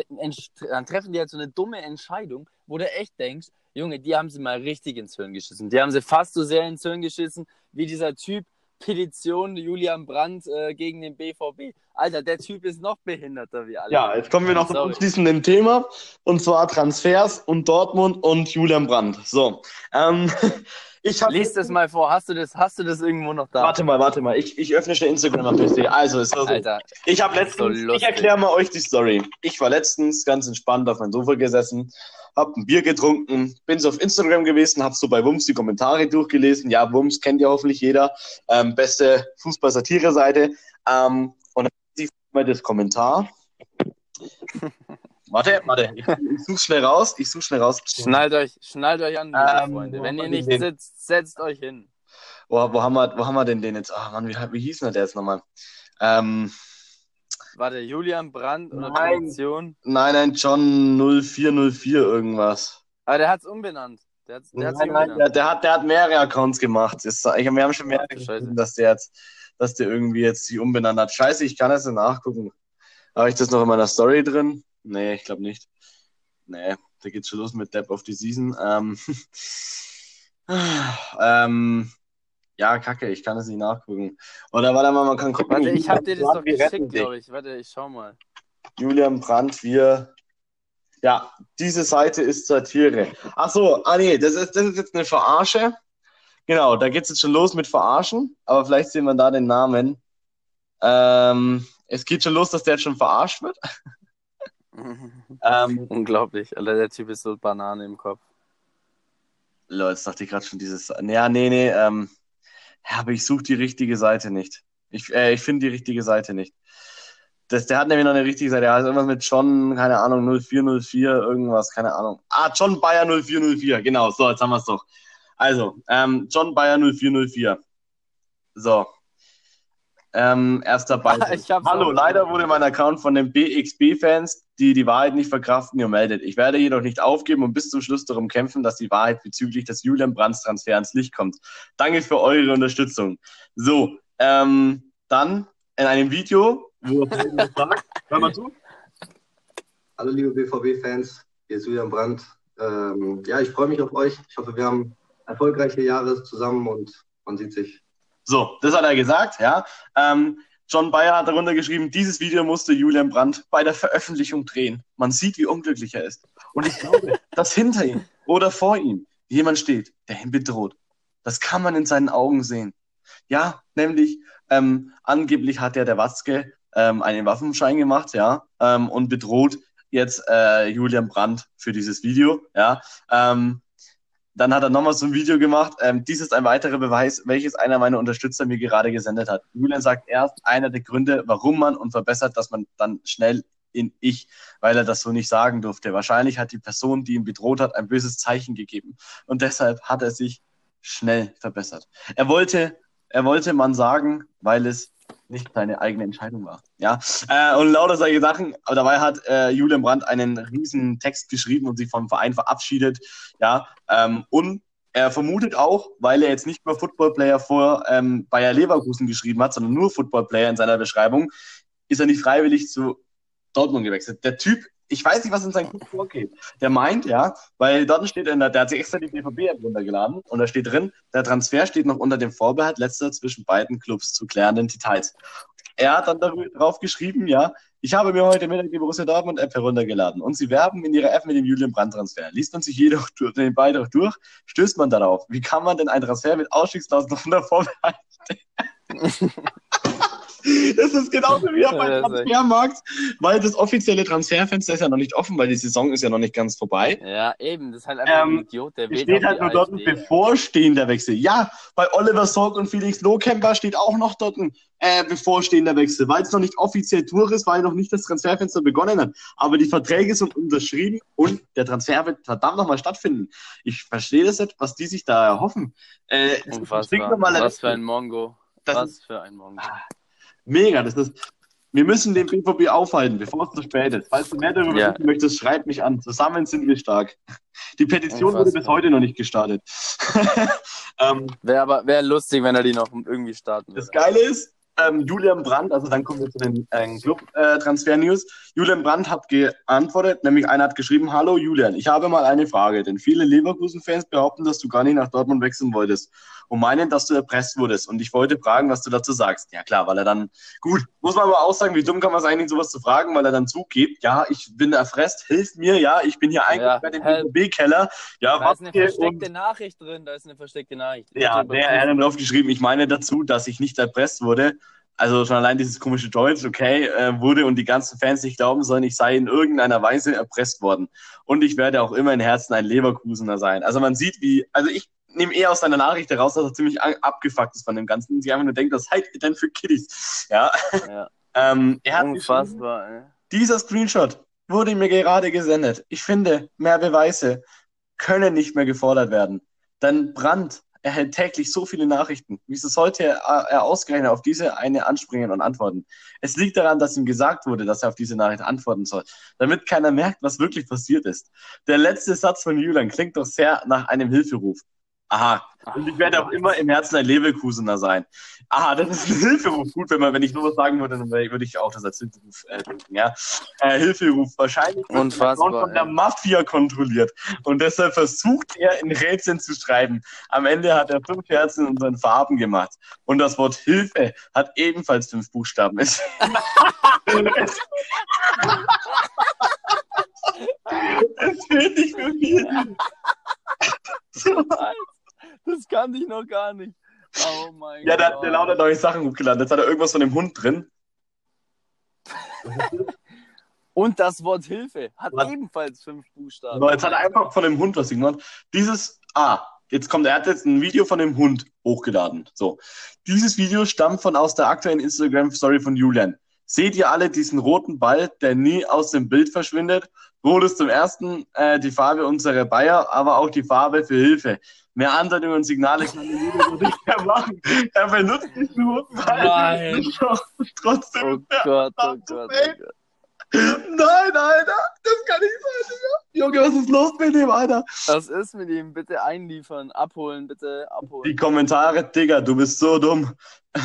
dann treffen die halt so eine dumme Entscheidung, wo du echt denkst, Junge, die haben sie mal richtig ins Hirn geschissen. Die haben sie fast so sehr ins Hirn geschissen, wie dieser Typ Petition Julian Brandt äh, gegen den BVB. Alter, der Typ ist noch behinderter wie alle. Ja, jetzt kommen wir noch zum Sorry. abschließenden Thema. Und zwar Transfers und Dortmund und Julian Brandt. So. Ähm, ich hab, Lies das mal vor. Hast du das, hast du das irgendwo noch da? Warte mal, warte mal. Ich, ich öffne schnell Instagram am PC. Also, es war so. Alter, Ich habe ist so letztens, ich erkläre mal euch die Story. Ich war letztens ganz entspannt auf meinem Sofa gesessen, hab ein Bier getrunken, bin so auf Instagram gewesen, hab so bei Wums die Kommentare durchgelesen. Ja, Wums kennt ja hoffentlich jeder. Ähm, beste Fußball-Satire-Seite. Ähm, und dann sieht mal das Kommentar. warte, warte, ich, ich suche schnell raus. Ich suche schnell raus. Schnallt euch, schnallt euch an, Ähm, Freunde. Wenn ihr nicht sitzt, setzt euch hin. Wo, wo, haben wir, wo haben wir denn den jetzt? Ah, Mann, wie, wie hieß denn der jetzt nochmal? Ähm, Warte, Julian Brandt oder Nein. Petition? nein, nein, John 0404 irgendwas. Aber der hat's umbenannt. Der hat's, der hat's Nein, nein, umbenannt. der, der, hat, der hat mehrere Accounts gemacht. Ist, ich, wir haben schon mehrere Ach, Scheiße. dass der jetzt, dass der irgendwie jetzt sie umbenannt hat. Scheiße, ich kann das nachgucken. Habe ich das noch in meiner Story drin? Nee, ich glaube nicht. Nee, da geht's schon los mit Depp of the Season. Ähm, ähm, ja, kacke, ich kann es nicht nachgucken. Oder warte mal, man kann gucken. Warte, ich hab dir das doch geschickt, glaube ich. Warte, ich schau mal. Julian Brandt, wir. Ja, diese Seite ist Satire. Ach so, ah nee, das ist, das ist jetzt eine Verarsche. Genau, da geht's jetzt schon los mit Verarschen, aber vielleicht sehen wir da den Namen. Ähm, es geht schon los, dass der jetzt schon verarscht wird. Ähm, Unglaublich. Alter, der Typ ist so Banane im Kopf. Leute, jetzt dachte ich gerade schon dieses. Ja, nee, nee, ähm, aber ich suche die richtige Seite nicht. Ich, äh, ich finde die richtige Seite nicht. Das, der hat nämlich noch eine richtige Seite. Der heißt irgendwas mit John, keine Ahnung, 0404, irgendwas, keine Ahnung. Ah, John Bayer 0404, genau. So, jetzt haben wir es doch. Also, ähm, John Bayer 0404. So. Ähm, erster Beitrag. Hab's Hallo, leider wurde mein Account von den BXB-Fans, die die Wahrheit nicht verkraften, gemeldet. Ich werde jedoch nicht aufgeben und bis zum Schluss darum kämpfen, dass die Wahrheit bezüglich des Julian Brands Transfer ans Licht kommt. Danke für eure Unterstützung. So, ähm, dann in einem Video, wo sagt, hör mal zu. Hallo liebe BVB-Fans, hier ist Julian Brandt. Ähm, ja, ich freue mich auf euch. Ich hoffe, wir haben erfolgreiche Jahre zusammen und man sieht sich. So, das hat er gesagt, ja. Ähm, John Bayer hat darunter geschrieben, dieses Video musste Julian Brandt bei der Veröffentlichung drehen. Man sieht, wie unglücklich er ist. Und ich glaube, dass hinter ihm oder vor ihm jemand steht, der ihn bedroht. Das kann man in seinen Augen sehen. Ja, nämlich, ähm, angeblich hat ja der Watzke ähm, einen Waffenschein gemacht, ja, ähm, und bedroht jetzt äh, Julian Brandt für dieses Video, ja. Ähm, dann hat er nochmal so ein Video gemacht. Ähm, dies ist ein weiterer Beweis, welches einer meiner Unterstützer mir gerade gesendet hat. Julian sagt erst einer der Gründe, warum man und verbessert, dass man dann schnell in ich, weil er das so nicht sagen durfte. Wahrscheinlich hat die Person, die ihn bedroht hat, ein böses Zeichen gegeben. Und deshalb hat er sich schnell verbessert. Er wollte er wollte man sagen, weil es nicht seine eigene Entscheidung war. Ja, äh, und lauter solche Sachen. Aber dabei hat äh, Julian Brandt einen riesen Text geschrieben und sich vom Verein verabschiedet. Ja, ähm, und er vermutet auch, weil er jetzt nicht mehr Footballplayer vor ähm, Bayer Leverkusen geschrieben hat, sondern nur Footballplayer in seiner Beschreibung, ist er nicht freiwillig zu Dortmund gewechselt. Der Typ, ich weiß nicht, was in seinem Kopf vorgeht. Der meint, ja, weil dort steht, in der, der hat sich extra die BVB-App runtergeladen und da steht drin, der Transfer steht noch unter dem Vorbehalt letzter zwischen beiden Clubs zu klärenden Details. Er hat dann darauf geschrieben, ja, ich habe mir heute Mittag die Borussia Dortmund App heruntergeladen und sie werben in ihrer App mit dem Julian Brandt Transfer. Liest man sich jedoch durch, den Beitrag durch, stößt man darauf. Wie kann man denn einen Transfer mit Ausstiegsklausel unter Vorbehalt Das ist genauso wie beim Transfermarkt, weil das offizielle Transferfenster ist ja noch nicht offen, weil die Saison ist ja noch nicht ganz vorbei. Ja, eben, das ist halt einfach ähm, ein Idiot, der steht halt nur dort ein bevorstehender Wechsel. Ja, bei Oliver Sorg und Felix Lohkemper steht auch noch dort ein äh, bevorstehender Wechsel, weil es noch nicht offiziell durch ist, weil noch nicht das Transferfenster begonnen hat. Aber die Verträge sind unterschrieben und der Transfer wird verdammt nochmal stattfinden. Ich verstehe das nicht, was die sich da erhoffen. Äh, Unfassbar. Was für ein Mongo. Das was für ein Mongo. Mega, das ist. Wir müssen den BVB aufhalten, bevor es zu spät ist. Falls du mehr darüber ja. wissen möchtest, schreib mich an. Zusammen sind wir stark. Die Petition wurde bis heute noch nicht gestartet. ähm, Wäre aber wär lustig, wenn er die noch irgendwie starten würde. Das Geile ist, ähm, Julian Brandt, also dann kommen wir zu den äh, Club-Transfer-News. Äh, Julian Brandt hat geantwortet, nämlich einer hat geschrieben, Hallo Julian, ich habe mal eine Frage, denn viele Leverkusen-Fans behaupten, dass du gar nicht nach Dortmund wechseln wolltest und meinen, dass du erpresst wurdest. Und ich wollte fragen, was du dazu sagst. Ja klar, weil er dann, gut, muss man aber auch sagen, wie dumm kann man es eigentlich, sowas zu fragen, weil er dann zugibt, ja, ich bin erpresst, hilf mir, ja, ich bin hier eigentlich ja, bei dem BB-Keller. Ja, da ist eine versteckte und, Nachricht drin, da ist eine versteckte Nachricht. Ja, der, er hat dann drauf geschrieben, ich meine dazu, dass ich nicht erpresst wurde. Also schon allein dieses komische Deutsch, okay, äh, wurde und die ganzen Fans nicht glauben sollen, ich sei in irgendeiner Weise erpresst worden. Und ich werde auch immer in Herzen ein Leverkusener sein. Also man sieht, wie, also ich nehme eher aus seiner Nachricht heraus, dass er ziemlich abgefuckt ist von dem Ganzen. Und sie einfach nur denkt, was seid ihr denn für Kiddies? Ja. ja. ähm, er hat Unfassbar, ey. Dieser Screenshot wurde mir gerade gesendet. Ich finde, mehr Beweise können nicht mehr gefordert werden. Denn Brandt erhält täglich so viele Nachrichten. Wieso sollte er, er ausgerechnet auf diese eine anspringen und antworten? Es liegt daran, dass ihm gesagt wurde, dass er auf diese Nachricht antworten soll, damit keiner merkt, was wirklich passiert ist. Der letzte Satz von Julian klingt doch sehr nach einem Hilferuf. Aha. Und ich werde auch immer im Herzen ein Leverkusener sein. Aha, das ist ein Hilferuf. Gut, wenn man, wenn ich nur was sagen würde, dann würde ich auch das als Hilferuf äh, denken, ja. Äh, Hilferuf. Wahrscheinlich Unfassbar, von der Mafia kontrolliert. Und deshalb versucht er in Rätseln zu schreiben. Am Ende hat er fünf Herzen in unseren Farben gemacht. Und das Wort Hilfe hat ebenfalls fünf Buchstaben. Es, fehlt nicht mehr viel. Das kann ich noch gar nicht. Oh mein ja, Gott. Ja, der, der Laut hat neue Sachen hochgeladen. Jetzt hat er irgendwas von dem Hund drin. Und das Wort Hilfe hat was? ebenfalls fünf Buchstaben. So, jetzt hat er einfach von dem Hund was gemacht. Dieses, ah, jetzt kommt, er hat jetzt ein Video von dem Hund hochgeladen. So. Dieses Video stammt von aus der aktuellen Instagram-Story von Julian. Seht ihr alle diesen roten Ball, der nie aus dem Bild verschwindet? Rot ist zum ersten äh, die Farbe unserer Bayer, aber auch die Farbe für Hilfe. Mehr Andeutungen und Signale kann der Jeder nicht mehr machen. Er benutzt diesen roten Ball. Nein. Trotzdem. Oh Gott, oh Gott, oh Gott. Nein, Alter, das kann nicht sein, Digga. Junge, was ist los mit ihm, Alter? Was ist mit ihm? Bitte einliefern, abholen, bitte abholen. Die Kommentare, Digga, du bist so dumm.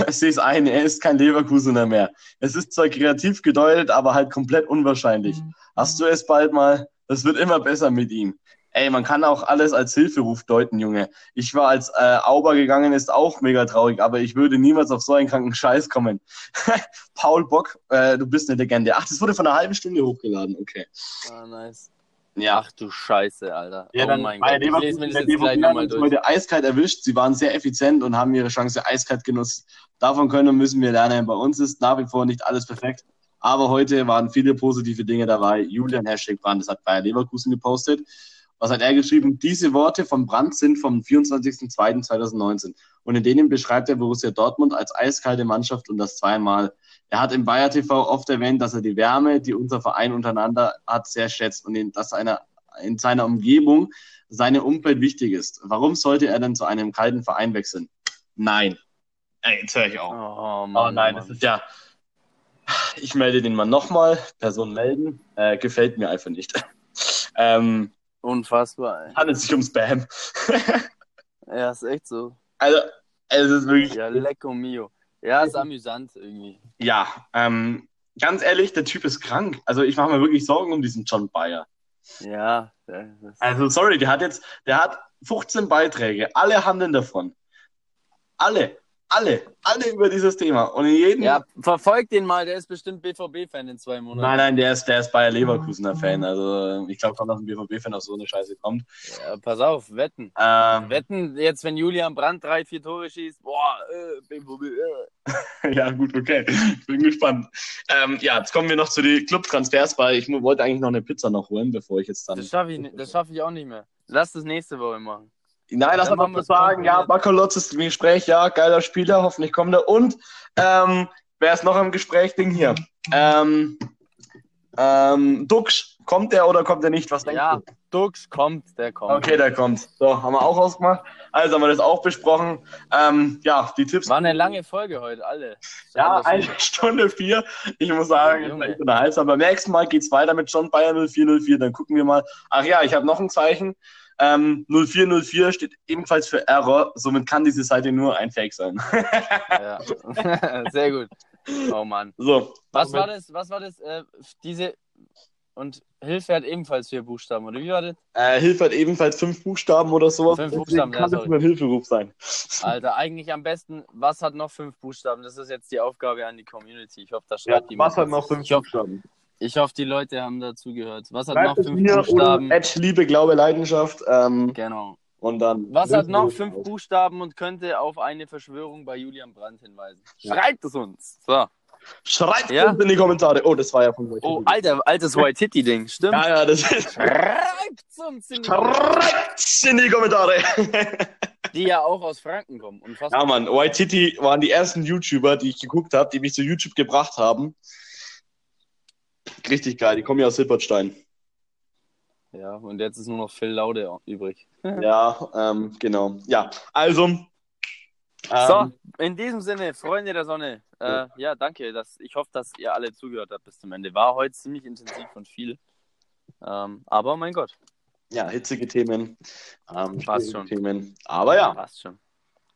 Ich sehe es ein, er ist kein Leverkusener mehr. Es ist zwar kreativ gedeutet, aber halt komplett unwahrscheinlich. Mhm. Hast du es bald mal? Es wird immer besser mit ihm. Ey, man kann auch alles als Hilferuf deuten, Junge. Ich war als äh, Auber gegangen, ist auch mega traurig, aber ich würde niemals auf so einen kranken Scheiß kommen. Paul Bock, äh, du bist eine Legende. Ach, das wurde von einer halben Stunde hochgeladen, okay. Ah, nice. Ja. Ach du Scheiße, Alter. Ja, oh dann mein Gott. Ich lese mir das jetzt gleich nochmal durch. heute eiskalt erwischt. Sie waren sehr effizient und haben ihre Chance eiskalt genutzt. Davon können und müssen wir lernen. Bei uns ist nach wie vor nicht alles perfekt. Aber heute waren viele positive Dinge dabei. Julian Hashtag Brand, das hat Bayer Leverkusen gepostet. Was hat er geschrieben? Diese Worte von Brandt sind vom 24.02.2019 und in denen beschreibt er Borussia Dortmund als eiskalte Mannschaft und das zweimal. Er hat im Bayer TV oft erwähnt, dass er die Wärme, die unser Verein untereinander hat, sehr schätzt und in, dass einer, in seiner Umgebung seine Umwelt wichtig ist. Warum sollte er denn zu einem kalten Verein wechseln? Nein. Ey, jetzt höre ich auf. Oh, Mann, Oh nein, das ist ja. Ich melde den mal nochmal. Person melden. Äh, gefällt mir einfach nicht. ähm, Unfassbar, ey. handelt sich um Spam. Ja, ist echt so. also, es ist wirklich. Ja, lecco mio. Ja, ist amüsant irgendwie. Ja, ähm, ganz ehrlich, der Typ ist krank. Also ich mache mir wirklich Sorgen um diesen John Bayer. Ja, Also sorry, der hat jetzt, der hat 15 Beiträge, alle handeln davon. Alle, alle, alle über dieses Thema. Und in jedem. ja, verfolgt den mal, der ist bestimmt BVB-Fan in zwei Monaten. Nein, nein, der ist, der ist Bayer Leverkusener Fan. Also ich glaube kaum, dass ein BVB-Fan auf so eine Scheiße kommt. Ja, pass auf, wetten. Ähm, Wetten, jetzt, wenn Julian Brandt drei, vier Tore schießt, boah, äh, BVB, äh. ja, gut, okay. Ich bin gespannt. Ähm, ja, jetzt kommen wir noch zu den Club-Transfers, weil ich wollte eigentlich noch eine Pizza noch holen, bevor ich jetzt dann. Das schaffe ich, das schaff ich auch nicht mehr. Lass das nächste Woche machen. Nein, lass mal wir's sagen, ja, Bakalotz ist im Gespräch, ja, geiler Spieler, hoffentlich kommt er. Und ähm, wer ist noch im Gespräch? Ding hier. Ähm, ähm, Dux, kommt der oder kommt er nicht? Was denkst Ja, du? Dux kommt, der kommt. Okay, der kommt. So, haben wir auch ausgemacht. Also haben wir das auch besprochen. Ähm, ja, die Tipps. War eine lange Folge heute, alle. Ja, Alles eine. Stunde vier. Ich muss sagen, es Junge. ist echt unterhaltsam. Beim nächsten Mal geht's weiter mit John Bayer 0404. Dann gucken wir mal. Ach ja, ich habe noch ein Zeichen. Ähm, 0404 steht ebenfalls für Error. Somit kann diese Seite nur ein Fake sein. Ja. Sehr gut. Oh Mann. So. Was war das? Was war das? Äh, diese und Hilfe hat ebenfalls vier Buchstaben, oder wie war das? Äh, Hilfe hat ebenfalls fünf Buchstaben oder sowas. Fünf Deswegen Buchstaben, ja, kann das sorry. nur ein Hilferuf sein. Alter, eigentlich am besten, was hat noch fünf Buchstaben? Das ist jetzt die Aufgabe an die Community. Ich hoffe, da Ja, schreibt was hat noch fünf ich, hoffe, Buchstaben? Ich hoffe, die Leute haben dazugehört. Was hat Schreibt noch fünf Buchstaben? at Liebe, Glaube, Leidenschaft. Ähm, Genau. und dann. Was hat noch fünf aus. Buchstaben und könnte auf eine Verschwörung bei Julian Brandt hinweisen? Ja. Schreibt es uns. So. Schreibt Ja? uns in die Kommentare. Oh, das war ja von Oh, alter, altes White Titty Ding, stimmt? Ja, ja, das ist. Schreibt uns in die Kommentare, Schreibt's in die Kommentare. die ja auch aus Franken kommen. Unfassbar. ja, Mann, White Titty waren die ersten YouTuber, die ich geguckt habe, die mich zu YouTube gebracht haben. Richtig geil, die kommen ja aus Silbertstein. Ja, und jetzt ist nur noch Phil Laude übrig. Ja, ähm, genau. Ja, also. Ähm, So, in diesem Sinne, Freunde der Sonne, äh, ja, danke. Dass, ich hoffe, dass ihr alle zugehört habt bis zum Ende. War heute ziemlich intensiv und viel. Ähm, aber mein Gott, Ja, hitzige Themen. Ähm, Passt schon. Themen. Aber ja. passt schon.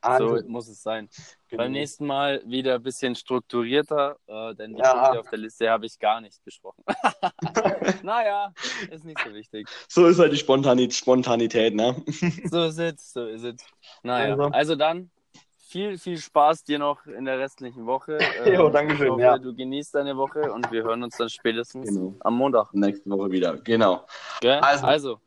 Also, So muss es sein. genau. Beim nächsten Mal wieder ein bisschen strukturierter, äh, denn die Ja. Punkte auf der Liste habe ich gar nicht besprochen. naja, ist nicht so wichtig. so ist halt die Spontanität, Spontanität ne? So ist es, so ist es. Naja, Also. also. dann viel, viel Spaß dir noch in der restlichen Woche. Äh, Jo, Dankeschön, Ich hoffe, ja. du genießt deine Woche und wir hören uns dann spätestens Genau. am Montag. Nächste Woche wieder. Genau. Gell? Also. Also.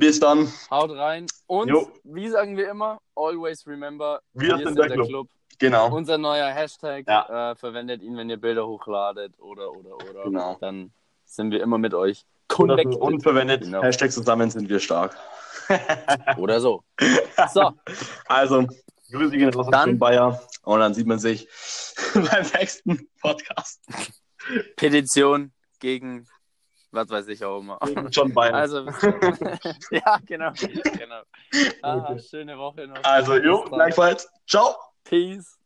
Bis dann. haut rein und Jo. wie sagen wir immer, always remember, Wir sind der Club. Genau. Unser neuer Hashtag, Ja. äh, verwendet ihn, wenn ihr Bilder hochladet oder, oder, oder. Genau. Dann sind wir immer mit euch connected. unverwendet. Genau. Hashtag zusammen sind wir stark. Oder so. So, Also, Grüße gehen raus Dann- an Bayer. Und dann sieht man sich beim nächsten Podcast. Petition gegen was weiß ich auch immer. John Bayer. Also, ja, genau. genau. Ah, schöne Woche noch. Also, jo, gleichfalls. Ciao. Peace.